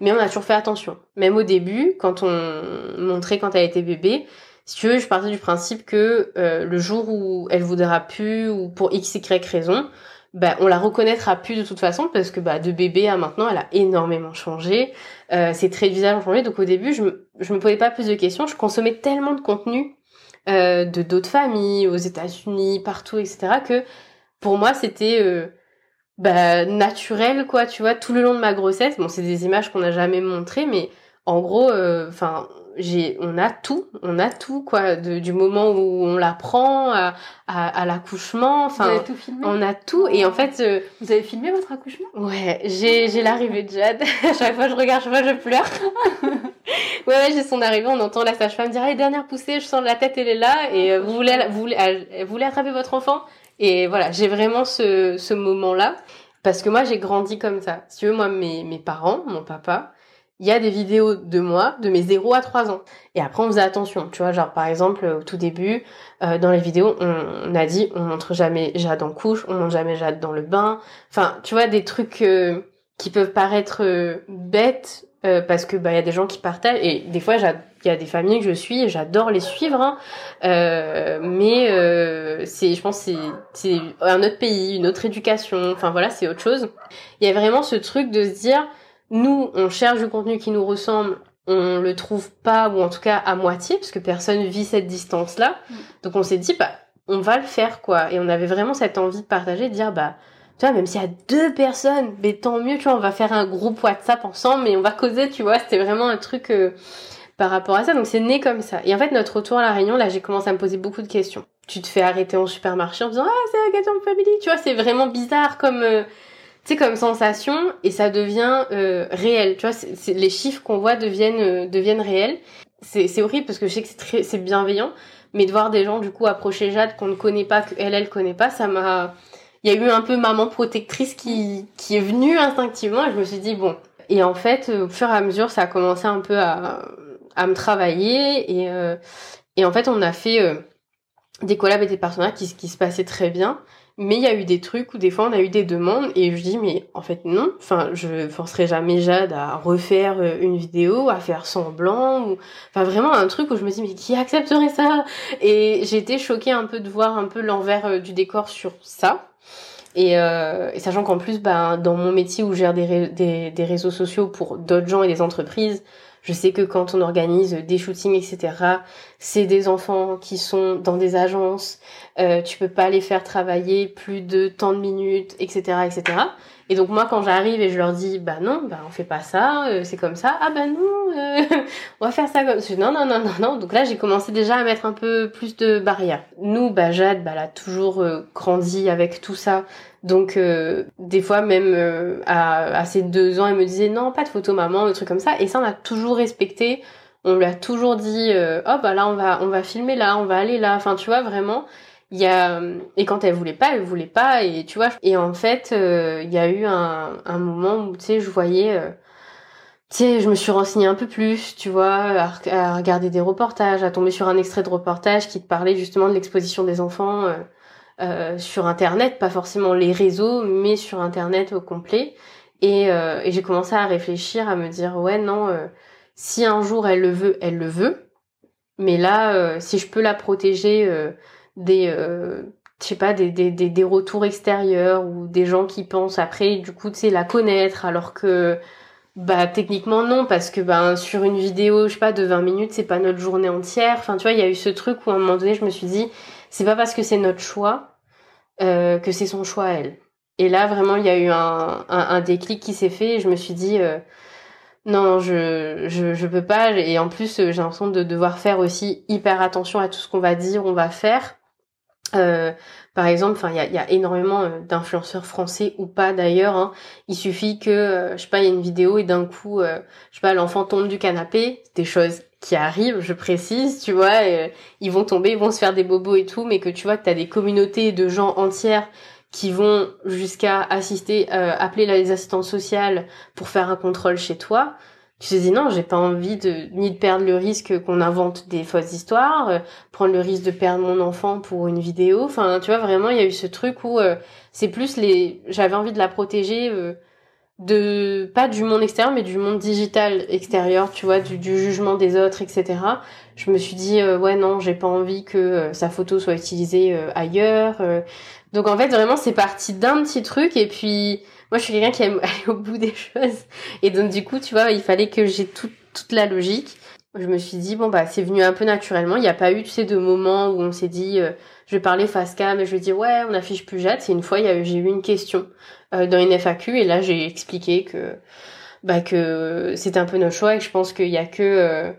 Mais on a toujours fait attention. Même au début, quand on montrait quand elle était bébé, si tu veux, je partais du principe que euh, le jour où elle voudra plus ou pour x y raison, bah, on la reconnaîtra plus de toute façon parce que bah, de bébé à maintenant, elle a énormément changé. Euh, ses traits de visage ont changé. Donc au début, je me, je me posais pas plus de questions. Je consommais tellement de contenu euh, de d'autres familles, aux États-Unis, partout, etc. Que pour moi, c'était euh, bah, naturel, quoi, tu vois, tout le long de ma grossesse. Bon, c'est des images qu'on n'a jamais montrées, mais en gros, euh, enfin, j'ai, on a tout, on a tout, quoi, du moment où on la prend à, à, l'accouchement, enfin, on a tout, et en fait, vous avez filmé votre accouchement? Ouais, j'ai, j'ai l'arrivée de Jade. (laughs) chaque fois je regarde, chaque fois je pleure. (laughs) ouais, ouais, j'ai son arrivée, on entend la sage-femme dire, allez, dernière poussée, je sens la tête, elle est là, et euh, vous voulez, vous voulez, vous voulez attraper votre enfant? Et voilà, j'ai vraiment ce, ce moment-là, parce que moi, j'ai grandi comme ça. Si tu veux, moi, mes, mes parents, mon papa, il y a des vidéos de moi, de mes 0 à 3 ans. Et après, on faisait attention. Tu vois, genre, par exemple, au tout début, euh, dans les vidéos, on, a dit, on montre jamais Jade en couche, on montre jamais Jade dans le bain. Enfin, tu vois, des trucs euh, qui peuvent paraître bêtes, euh, parce que bah il y a des gens qui partagent et des fois il y a des familles que je suis et j'adore les suivre hein. euh, mais euh, c'est je pense c'est c'est un autre pays une autre éducation enfin voilà c'est autre chose il y a vraiment ce truc de se dire nous on cherche du contenu qui nous ressemble on le trouve pas ou en tout cas à moitié parce que personne vit cette distance là mm. donc on s'est dit bah on va le faire quoi et on avait vraiment cette envie de partager de dire bah tu vois, même s'il y a deux personnes, mais tant mieux, tu vois, on va faire un groupe WhatsApp ensemble et on va causer, tu vois, c'était vraiment un truc euh, par rapport à ça. Donc c'est né comme ça. Et en fait, notre retour à la Réunion, là, j'ai commencé à me poser beaucoup de questions. Tu te fais arrêter en supermarché en disant ah c'est la de Family, tu vois, c'est vraiment bizarre comme euh, tu sais comme sensation et ça devient euh, réel, tu vois, les chiffres qu'on voit deviennent deviennent réels c'est horrible parce que je sais que c'est très c'est bienveillant, mais de voir des gens du coup approcher Jade qu'on ne connaît pas, que elle elle connaît pas, ça m'a il y a eu un peu maman protectrice qui est venue instinctivement et je me suis dit bon. Et en fait, au fur et à mesure, ça a commencé un peu à me travailler et euh, et en fait, on a fait euh, des collabs et des partenariats qui qui se passaient très bien. Mais il y a eu des trucs où des fois on a eu des demandes et je dis mais en fait non, enfin je forcerai jamais Jade à refaire euh, une vidéo, à faire semblant ou enfin vraiment un truc où je me dis mais qui accepterait ça? Et été choquée un peu de voir un peu l'envers euh, du décor sur ça. Et, euh, et sachant qu'en plus bah, dans mon métier où je gère des réseaux sociaux pour d'autres gens et des entreprises, je sais que quand on organise des shootings, etc., c'est des enfants qui sont dans des agences, euh, tu peux pas les faire travailler plus de tant de minutes, etc., etc. Et donc moi quand j'arrive et je leur dis bah non bah on fait pas ça euh, c'est comme ça ah bah non euh, (laughs) on va faire ça comme ça non non non non non donc là j'ai commencé déjà à mettre un peu plus de barrières nous bah Jade bah elle a toujours euh, grandi avec tout ça donc des fois même à, à ses deux ans elle me disait non pas de photo maman des trucs comme ça. Et ça on a toujours respecté. On lui a toujours dit oh bah là on va on va filmer là on va aller là. Enfin tu vois vraiment il y a et quand elle voulait pas elle voulait pas. Et tu vois et en fait euh, il y a eu un, un moment où tu sais je voyais euh, tu sais je me suis renseignée un peu plus tu vois à, regarder des reportages à tomber sur un extrait de reportage qui te parlait justement de l'exposition des enfants euh, euh sur internet pas forcément les réseaux mais sur internet au complet. Et, et j'ai commencé à réfléchir à me dire ouais non si un jour elle le veut elle le veut. Mais là si je peux la protéger des euh, je sais pas des, des, des, retours extérieurs ou des gens qui pensent après du coup tu sais la connaître alors que bah techniquement non parce que ben sur une vidéo je sais pas de 20 minutes c'est pas notre journée entière. Enfin tu vois il y a eu ce truc où à un moment donné je me suis dit c'est pas parce que c'est notre choix euh, que c'est son choix à elle et là vraiment il y a eu un, un, un déclic qui s'est fait et je me suis dit euh, non, je, je, je peux pas. Et en plus, j'ai l'impression de devoir faire aussi hyper attention à tout ce qu'on va dire, on va faire. Euh, par exemple, enfin, il y a, y a, énormément euh, d'influenceurs français ou pas d'ailleurs. Hein. Il suffit que, euh, je sais pas, il y a une vidéo et d'un coup, je sais pas, l'enfant tombe du canapé, des choses qui arrivent, je précise, tu vois, ils vont tomber, ils vont se faire des bobos et tout, mais que tu vois que t'as des communautés de gens entières qui vont jusqu'à assister, appeler les assistantes sociales pour faire un contrôle chez toi me suis dit non, j'ai pas envie de ni de perdre le risque qu'on invente des fausses histoires, euh, prendre le risque de perdre mon enfant pour une vidéo. Enfin, tu vois vraiment, il y a eu ce truc où euh, c'est plus les, j'avais envie de la protéger euh, de pas du monde extérieur, mais du monde digital extérieur, tu vois, du, du jugement des autres, etc. Je me suis dit ouais non, j'ai pas envie que sa photo soit utilisée ailleurs. Donc en fait vraiment c'est parti d'un petit truc et puis moi, je suis quelqu'un qui aime (laughs) aller au bout des choses. Et donc, du coup, tu vois, il fallait que j'ai toute la logique. Je me suis dit, bon, bah, c'est venu un peu naturellement. Il n'y a pas eu, tu sais, de moments où on s'est dit, euh, je vais parler face cam et je vais dire, ouais, on affiche plus Jade. C'est une fois, j'ai eu une question euh, dans une FAQ et là, j'ai expliqué que, bah, c'était un peu notre choix et je pense qu'il y a que, euh,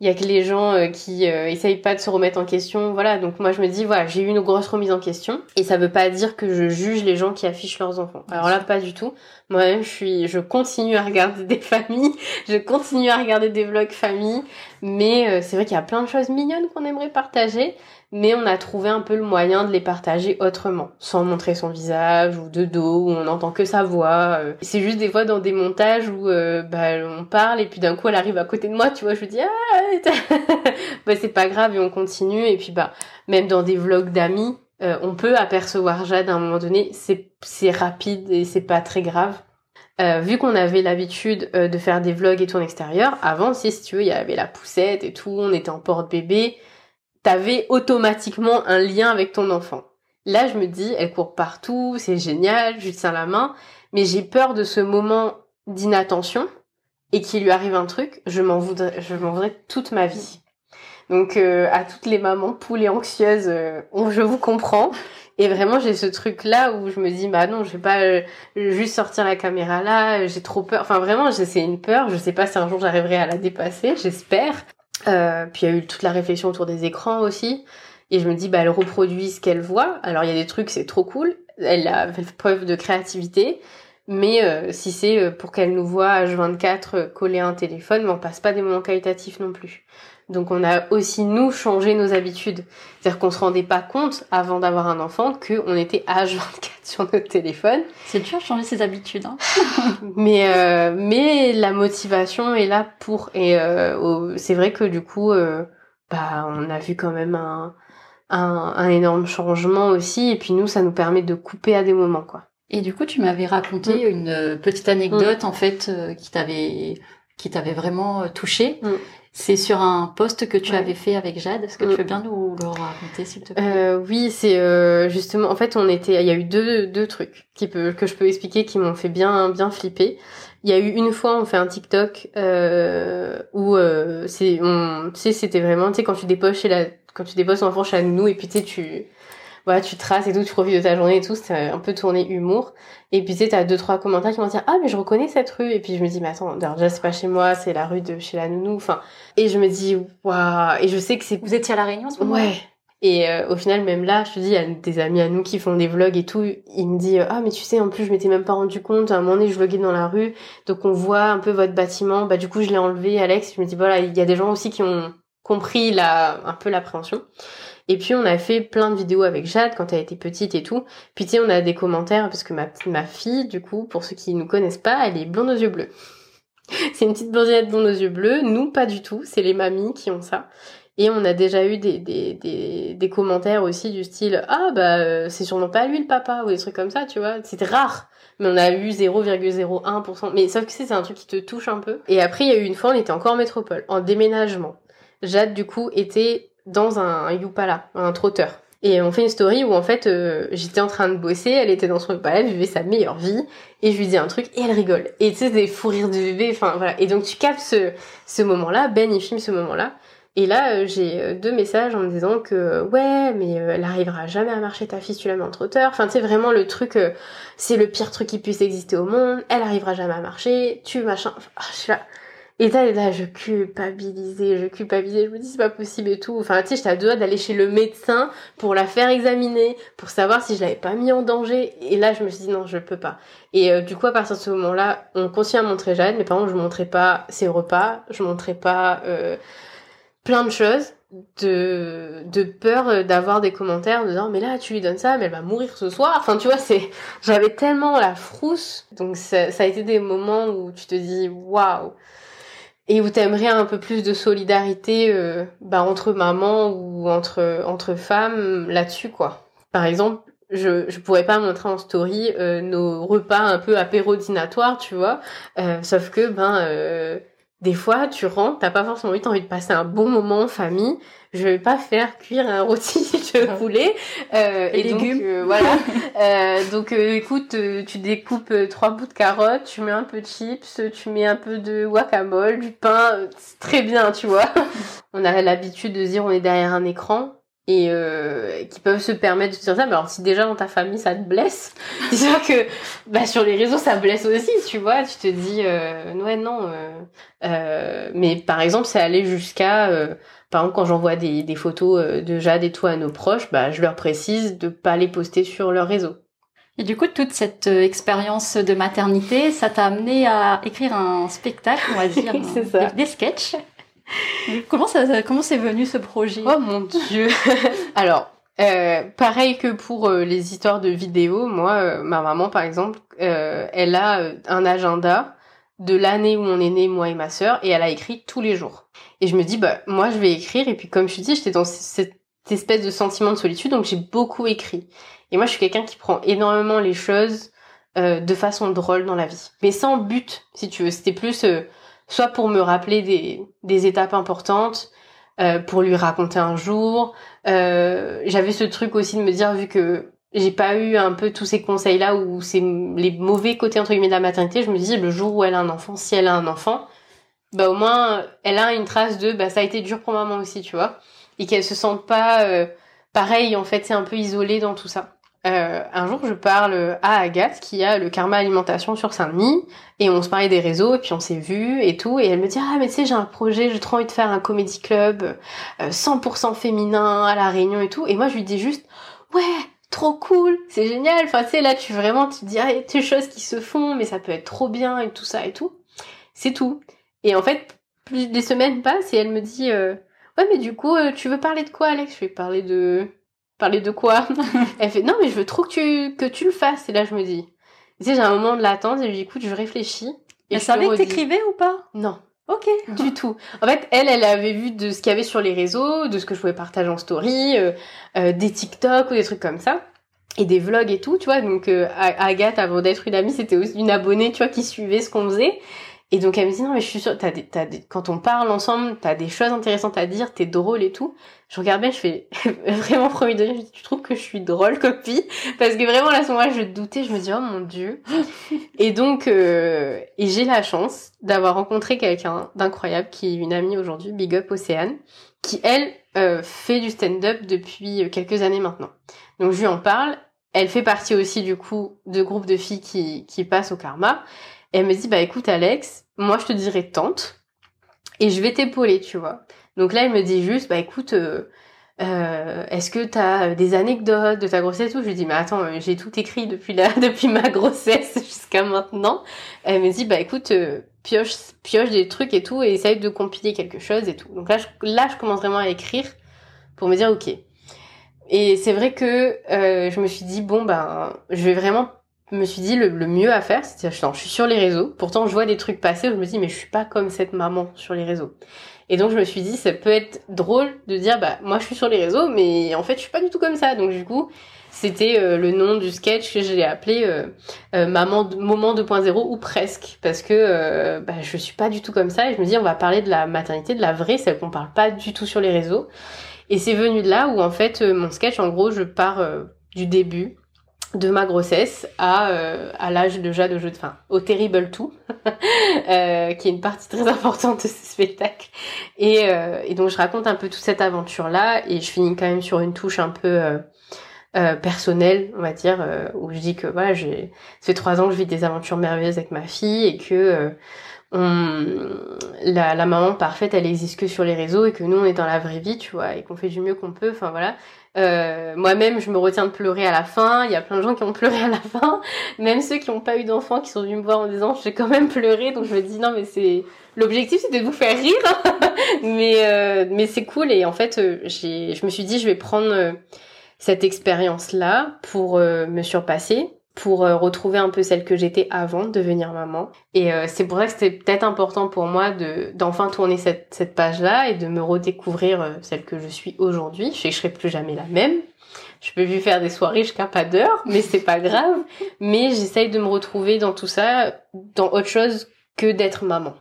il y a que les gens euh, qui euh, essayent pas de se remettre en question. Voilà donc moi je me dis voilà j'ai eu une grosse remise en question et ça veut pas dire que je juge les gens qui affichent leurs enfants. Alors là pas du tout moi-même je suis je continue à regarder des familles (laughs) je continue à regarder des vlogs famille mais euh, c'est vrai qu'il y a plein de choses mignonnes qu'on aimerait partager mais on a trouvé un peu le moyen de les partager autrement, sans montrer son visage ou de dos, où on n'entend que sa voix. Euh. C'est juste des fois dans des montages où euh, bah, on parle et puis d'un coup elle arrive à côté de moi, tu vois, je dis ah (laughs) bah c'est pas grave et on continue et puis bah même dans des vlogs d'amis, euh, on peut apercevoir Jade à un moment donné, c'est rapide et c'est pas très grave. vu qu'on avait l'habitude de faire des vlogs et tout en extérieur, avant, si, si tu veux, il y avait la poussette et tout, on était en porte-bébé, t'avais automatiquement un lien avec ton enfant. Là, je me dis, elle court partout, c'est génial, je lui tiens la main, mais j'ai peur de ce moment d'inattention et qu'il lui arrive un truc, je m'en voudrais, je m'en voudrais toute ma vie. Donc euh, à toutes les mamans poules et anxieuses, euh, je vous comprends. Et vraiment, j'ai ce truc là où je me dis, bah non, je vais pas euh, juste sortir la caméra là, j'ai trop peur. Enfin vraiment, c'est une peur. Je sais pas si un jour j'arriverai à la dépasser, j'espère. Puis il y a eu toute la réflexion autour des écrans aussi. Et je me dis, bah, elle reproduit ce qu'elle voit. Alors il y a des trucs, c'est trop cool. Elle a fait preuve de créativité. Mais si c'est pour qu'elle nous voit H24 coller un téléphone, on passe pas des moments qualitatifs non plus. Donc on a aussi nous changé nos habitudes. C'est-à-dire qu'on se rendait pas compte avant d'avoir un enfant qu'on était H24 sur notre téléphone. C'est dur de changer ses habitudes. Hein (laughs) mais euh, mais la motivation est là pour et euh, c'est vrai que du coup euh, bah on a vu quand même un, un un énorme changement aussi et puis nous ça nous permet de couper à des moments quoi. Et du coup tu m'avais raconté mm. une petite anecdote mm. en fait qui t'avait qui t'avait vraiment touché. Mm. C'est sur un poste que tu avais fait avec Jade. Est-ce que tu mm. veux bien nous le raconter, s'il te plaît? Euh, Oui, c'est euh, justement. En fait, on était. Il y a eu deux deux trucs qui peut que je peux expliquer qui m'ont fait bien bien flipper. Il y a eu une fois, on fait un TikTok euh, où euh, c'est, on, tu sais, c'était vraiment, tu sais, quand tu déposes chez la, quand tu déposes enfant chez nous et puis tu sais, tu voilà, tu traces et tout, tu profites de ta journée et tout, c'est un peu tourné humour. Et puis tu sais, t'as deux, trois commentaires qui vont dire, ah, mais je reconnais cette rue. Et puis je me dis, mais attends, déjà, c'est pas chez moi, c'est la rue de chez la nounou. Enfin, et je me dis, waouh, et je sais que c'est... Vous étiez à La Réunion ce moment Ouais. Et euh, au final, même là, je te dis, il y a des amis à nous qui font des vlogs et tout. Ils me disent, ah, mais tu sais, en plus, je m'étais même pas rendu compte. À un moment donné, je vloguais dans la rue. Donc, on voit un peu votre bâtiment. Bah, du coup, je l'ai enlevé, Alex. Je me dis, voilà, il y a des gens aussi qui ont compris la, un peu l'appréhension. Et puis on a fait plein de vidéos avec Jade quand elle était petite et tout. Puis tu sais, on a des commentaires parce que ma, ma fille, du coup, pour ceux qui nous connaissent pas, elle est blonde aux yeux bleus. (laughs) c'est une petite blondinette blonde aux yeux bleus. Nous, pas du tout. C'est les mamies qui ont ça. Et on a déjà eu des, des, des, des commentaires aussi du style Ah bah euh, c'est sûrement pas lui le papa ou des trucs comme ça, tu vois. C'était rare. Mais on a eu 0,01%. Mais sauf que c'est un truc qui te touche un peu. Et après, il y a eu une fois, on était encore en métropole, en déménagement. Jade, du coup, était dans un Yupala, un trotteur. Et on fait une story où en fait euh, j'étais en train de bosser, elle était dans son Yupala, elle vivait sa meilleure vie, et je lui dis un truc et elle rigole. Et tu sais des fous rires de bébé, enfin voilà. Et donc tu captes ce, ce moment-là, Ben il filme ce moment-là. Et là, euh, j'ai euh, deux messages en me disant que ouais, mais elle arrivera jamais à marcher ta fille, tu la mets en trotteur. Enfin, tu sais vraiment le truc, c'est le pire truc qui puisse exister au monde. Elle arrivera jamais à marcher, tu machin. Enfin, je suis là. Et là, je culpabilisais, je culpabilisais, je me dis c'est pas possible et tout. Enfin, tu sais, j'étais à deux doigts d'aller chez le médecin pour la faire examiner, pour savoir si je l'avais pas mis en danger. Et là, je me suis dit non, je peux pas. Et euh, du coup, à partir de ce moment-là, on continue à montrer Jeanne, mais par contre, je montrais pas ses repas, je montrais pas euh, plein de choses de de peur d'avoir des commentaires de disant mais là tu lui donnes ça mais elle va mourir ce soir enfin tu vois c'est j'avais tellement la frousse donc ça, ça a été des moments où tu te dis waouh et où t'aimerais un peu plus de solidarité euh, bah, entre mamans ou entre entre femmes là-dessus quoi. Par exemple, je je pourrais pas montrer en story euh, nos repas un peu apérodinatoires, tu vois, euh, sauf que ben euh, des fois tu rentres, t'as pas forcément envie, envie de passer un bon moment en famille je vais pas faire cuire un rôti (laughs) de poulet euh, et, légumes. Donc, euh, voilà. (laughs) euh, donc euh, écoute, euh, tu découpes trois bouts de carottes, tu mets un peu de chips, tu mets un peu de guacamole, du pain, c'est très bien, tu vois. (laughs) on a l'habitude de dire on est derrière un écran et qui peuvent se permettre de dire ça. Mais alors si déjà dans ta famille ça te blesse, (laughs) c'est sûr que bah, sur les réseaux ça blesse aussi, tu vois. Tu te dis ouais non. mais par exemple c'est aller jusqu'à par exemple, quand j'envoie des, des photos euh, de Jade et tout à nos proches, bah, je leur précise de pas les poster sur leur réseau. Et du coup, toute cette euh, expérience de maternité, ça t'a amené à écrire un spectacle, on va dire, (laughs) ça. Des, sketchs. (laughs) comment ça, comment c'est venu ce projet? Oh mon dieu (laughs) Alors, euh, pareil que pour euh, les histoires de vidéos, moi, ma maman par exemple, elle a un agenda de l'année où on est né, moi et ma sœur, et elle a écrit tous les jours. Et je me dis, bah, moi, je vais écrire, et puis comme je te dis, j'étais dans cette espèce de sentiment de solitude, donc j'ai beaucoup écrit. Et moi, je suis quelqu'un qui prend énormément les choses euh, de façon drôle dans la vie. Mais sans but, si tu veux. C'était plus euh, soit pour me rappeler des, des étapes importantes, euh, pour lui raconter un jour. J'avais ce truc aussi de me dire, vu que j'ai pas eu un peu tous ces conseils là où c'est les mauvais côtés entre guillemets de la maternité je me dis le jour où elle a un enfant si elle a un enfant bah au moins elle a une trace de bah ça a été dur pour maman aussi tu vois et qu'elle se sente pas euh, pareil en fait c'est un peu isolée dans tout ça euh, un jour je parle à Agathe qui a le karma alimentation sur Saint-Denis et on se parlait des réseaux et puis on s'est vu et tout et elle me dit ah mais tu sais j'ai un projet j'ai trop envie de faire un comédie club 100% euh, féminin à la Réunion et tout et moi je lui dis juste ouais trop cool, c'est génial. Enfin, tu sais, là, tu vraiment, tu dis, ah, il y des choses qui se font, mais ça peut être trop bien et tout ça et tout. C'est tout. Et en fait, plus des semaines passent et elle me dit, euh, ouais, mais du coup, tu veux parler de quoi, Alex? Je vais parler de, parler de quoi? (laughs) Elle fait, non, mais je veux trop que tu, que tu le fasses. Et là, je me dis, tu sais, j'ai un moment de l'attente et je lui dis, écoute, je réfléchis. Et elle savait que t'écrivais ou pas? Non. Ok. Du tout. En fait, elle, elle avait vu de ce qu'il y avait sur les réseaux, de ce que je pouvais partager en story, euh, euh, des TikTok ou des trucs comme ça. Et des vlogs et tout, tu vois. Donc, euh, Agathe, avant d'être une amie, c'était aussi une abonnée, tu vois, qui suivait ce qu'on faisait. Et donc elle me dit non mais je suis sûre, t'as des, t'as des, quand on parle ensemble, t'as des choses intéressantes à dire, t'es drôle et tout. Je regarde bien, je fais (laughs) vraiment premier degré, je dis tu trouves que je suis drôle copie? Parce que vraiment là à ce moment-là je doutais, je me dis oh mon dieu. (laughs) et donc euh, et j'ai la chance d'avoir rencontré quelqu'un d'incroyable qui est une amie aujourd'hui, Big Up Océane, qui elle euh, fait du stand-up depuis quelques années maintenant. Donc je lui en parle. Elle fait partie aussi du coup de groupes de filles qui, qui passent au karma. Elle me dit, bah écoute Alex, moi je te dirais tente et je vais t'épauler, tu vois. Donc là, elle me dit juste, bah écoute, euh, euh, est-ce que t'as des anecdotes de ta grossesse ou Je lui dis, mais attends, euh, j'ai tout écrit depuis (laughs) depuis ma grossesse jusqu'à maintenant. Elle me dit, bah écoute, pioche, pioche des trucs et tout et essaye de compiler quelque chose et tout. Donc là, je, là, je commence vraiment à écrire pour me dire, ok. Et c'est vrai que je me suis dit, bon, ben, je vais vraiment me suis dit le, mieux à faire, c'est je suis sur les réseaux. Pourtant, je vois des trucs passer où je me dis mais je suis pas comme cette maman sur les réseaux. Et donc je me suis dit ça peut être drôle de dire bah moi je suis sur les réseaux mais en fait je suis pas du tout comme ça. Donc du coup c'était euh, le nom du sketch que j'ai appelé euh, euh, maman moment 2.0 ou presque parce que bah, je suis pas du tout comme ça et je me dis on va parler de la maternité de la vraie celle qu'on parle pas du tout sur les réseaux. Et c'est venu de là où en fait mon sketch en gros je pars du début de ma grossesse à, euh, à l'âge déjà de jeu de fin, au Terrible 2, (laughs) euh, qui est une partie très importante de ce spectacle. Et, euh, et, donc je raconte un peu toute cette aventure-là et je finis quand même sur une touche un peu personnelle, on va dire, où je dis que voilà, j'ai ça trois ans que je vis des aventures merveilleuses avec ma fille et que la, la maman parfaite, elle existe que sur les réseaux et que nous on est dans la vraie vie, tu vois, et qu'on fait du mieux qu'on peut. Enfin voilà, euh, moi-même, je me retiens de pleurer à la fin. Il y a plein de gens qui ont pleuré à la fin. Même ceux qui n'ont pas eu d'enfants, qui sont venus me voir en disant j'ai quand même pleuré. Donc je me dis non mais c'est l'objectif, c'était de vous faire rire. (laughs) mais euh, mais c'est cool et en fait, euh, j'ai je me suis dit je vais prendre cette expérience là pour me surpasser pour euh, retrouver un peu celle que j'étais avant de devenir maman. Et euh, c'est pour ça que c'était peut-être important pour moi de d'enfin tourner cette, cette page-là et de me redécouvrir euh, celle que je suis aujourd'hui. Je sais que je serai plus jamais la même. Je peux plus faire des soirées jusqu'à pas d'heure, mais c'est pas grave. Mais j'essaye de me retrouver dans tout ça, dans autre chose que d'être maman.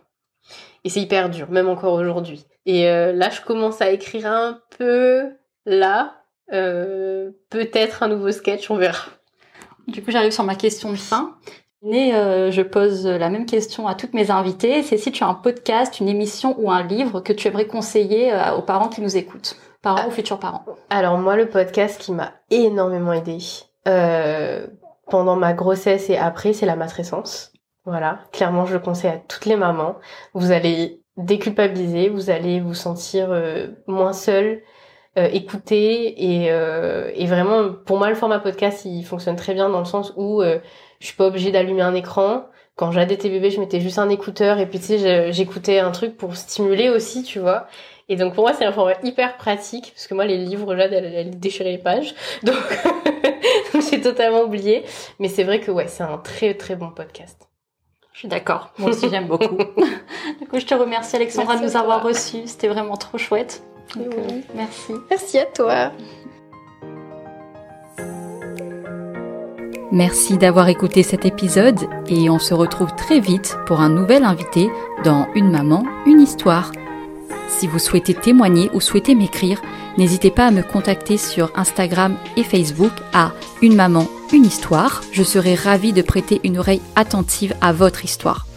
Et c'est hyper dur, même encore aujourd'hui. Et là, je commence à écrire un peu là, peut-être un nouveau sketch, on verra. Du coup, j'arrive sur ma question de fin. Et euh, je pose la même question à toutes mes invitées. C'est si tu as un podcast, une émission ou un livre que tu aimerais conseiller euh, aux parents qui nous écoutent, parents ah. ou futurs parents. Alors moi, le podcast qui m'a énormément aidé euh, pendant ma grossesse et après, c'est la matrescence. Voilà, clairement, je le conseille à toutes les mamans. Vous allez déculpabiliser, vous allez vous sentir euh, moins seule, euh, écouter et, euh, et vraiment pour moi le format podcast il fonctionne très bien dans le sens où euh, je suis pas obligée d'allumer un écran quand j'allaitais bébé je mettais juste un écouteur et puis tu sais j'écoutais un truc pour stimuler aussi tu vois et donc pour moi c'est un format hyper pratique parce que moi les livres Jade elle, elle déchirait les pages (laughs) donc j'ai totalement oublié mais c'est vrai que ouais c'est un très très bon podcast je suis d'accord. Moi aussi, j'aime beaucoup. (laughs) du coup, je te remercie, Alexandra, de nous avoir reçus. C'était vraiment trop chouette. Donc, euh, merci. Merci à toi. Merci d'avoir écouté cet épisode et on se retrouve très vite pour un nouvel invité dans Une maman, une histoire. Si vous souhaitez témoigner ou souhaitez m'écrire, n'hésitez pas à me contacter sur Instagram et Facebook à Une maman, une histoire. Je serai ravie de prêter une oreille attentive à votre histoire.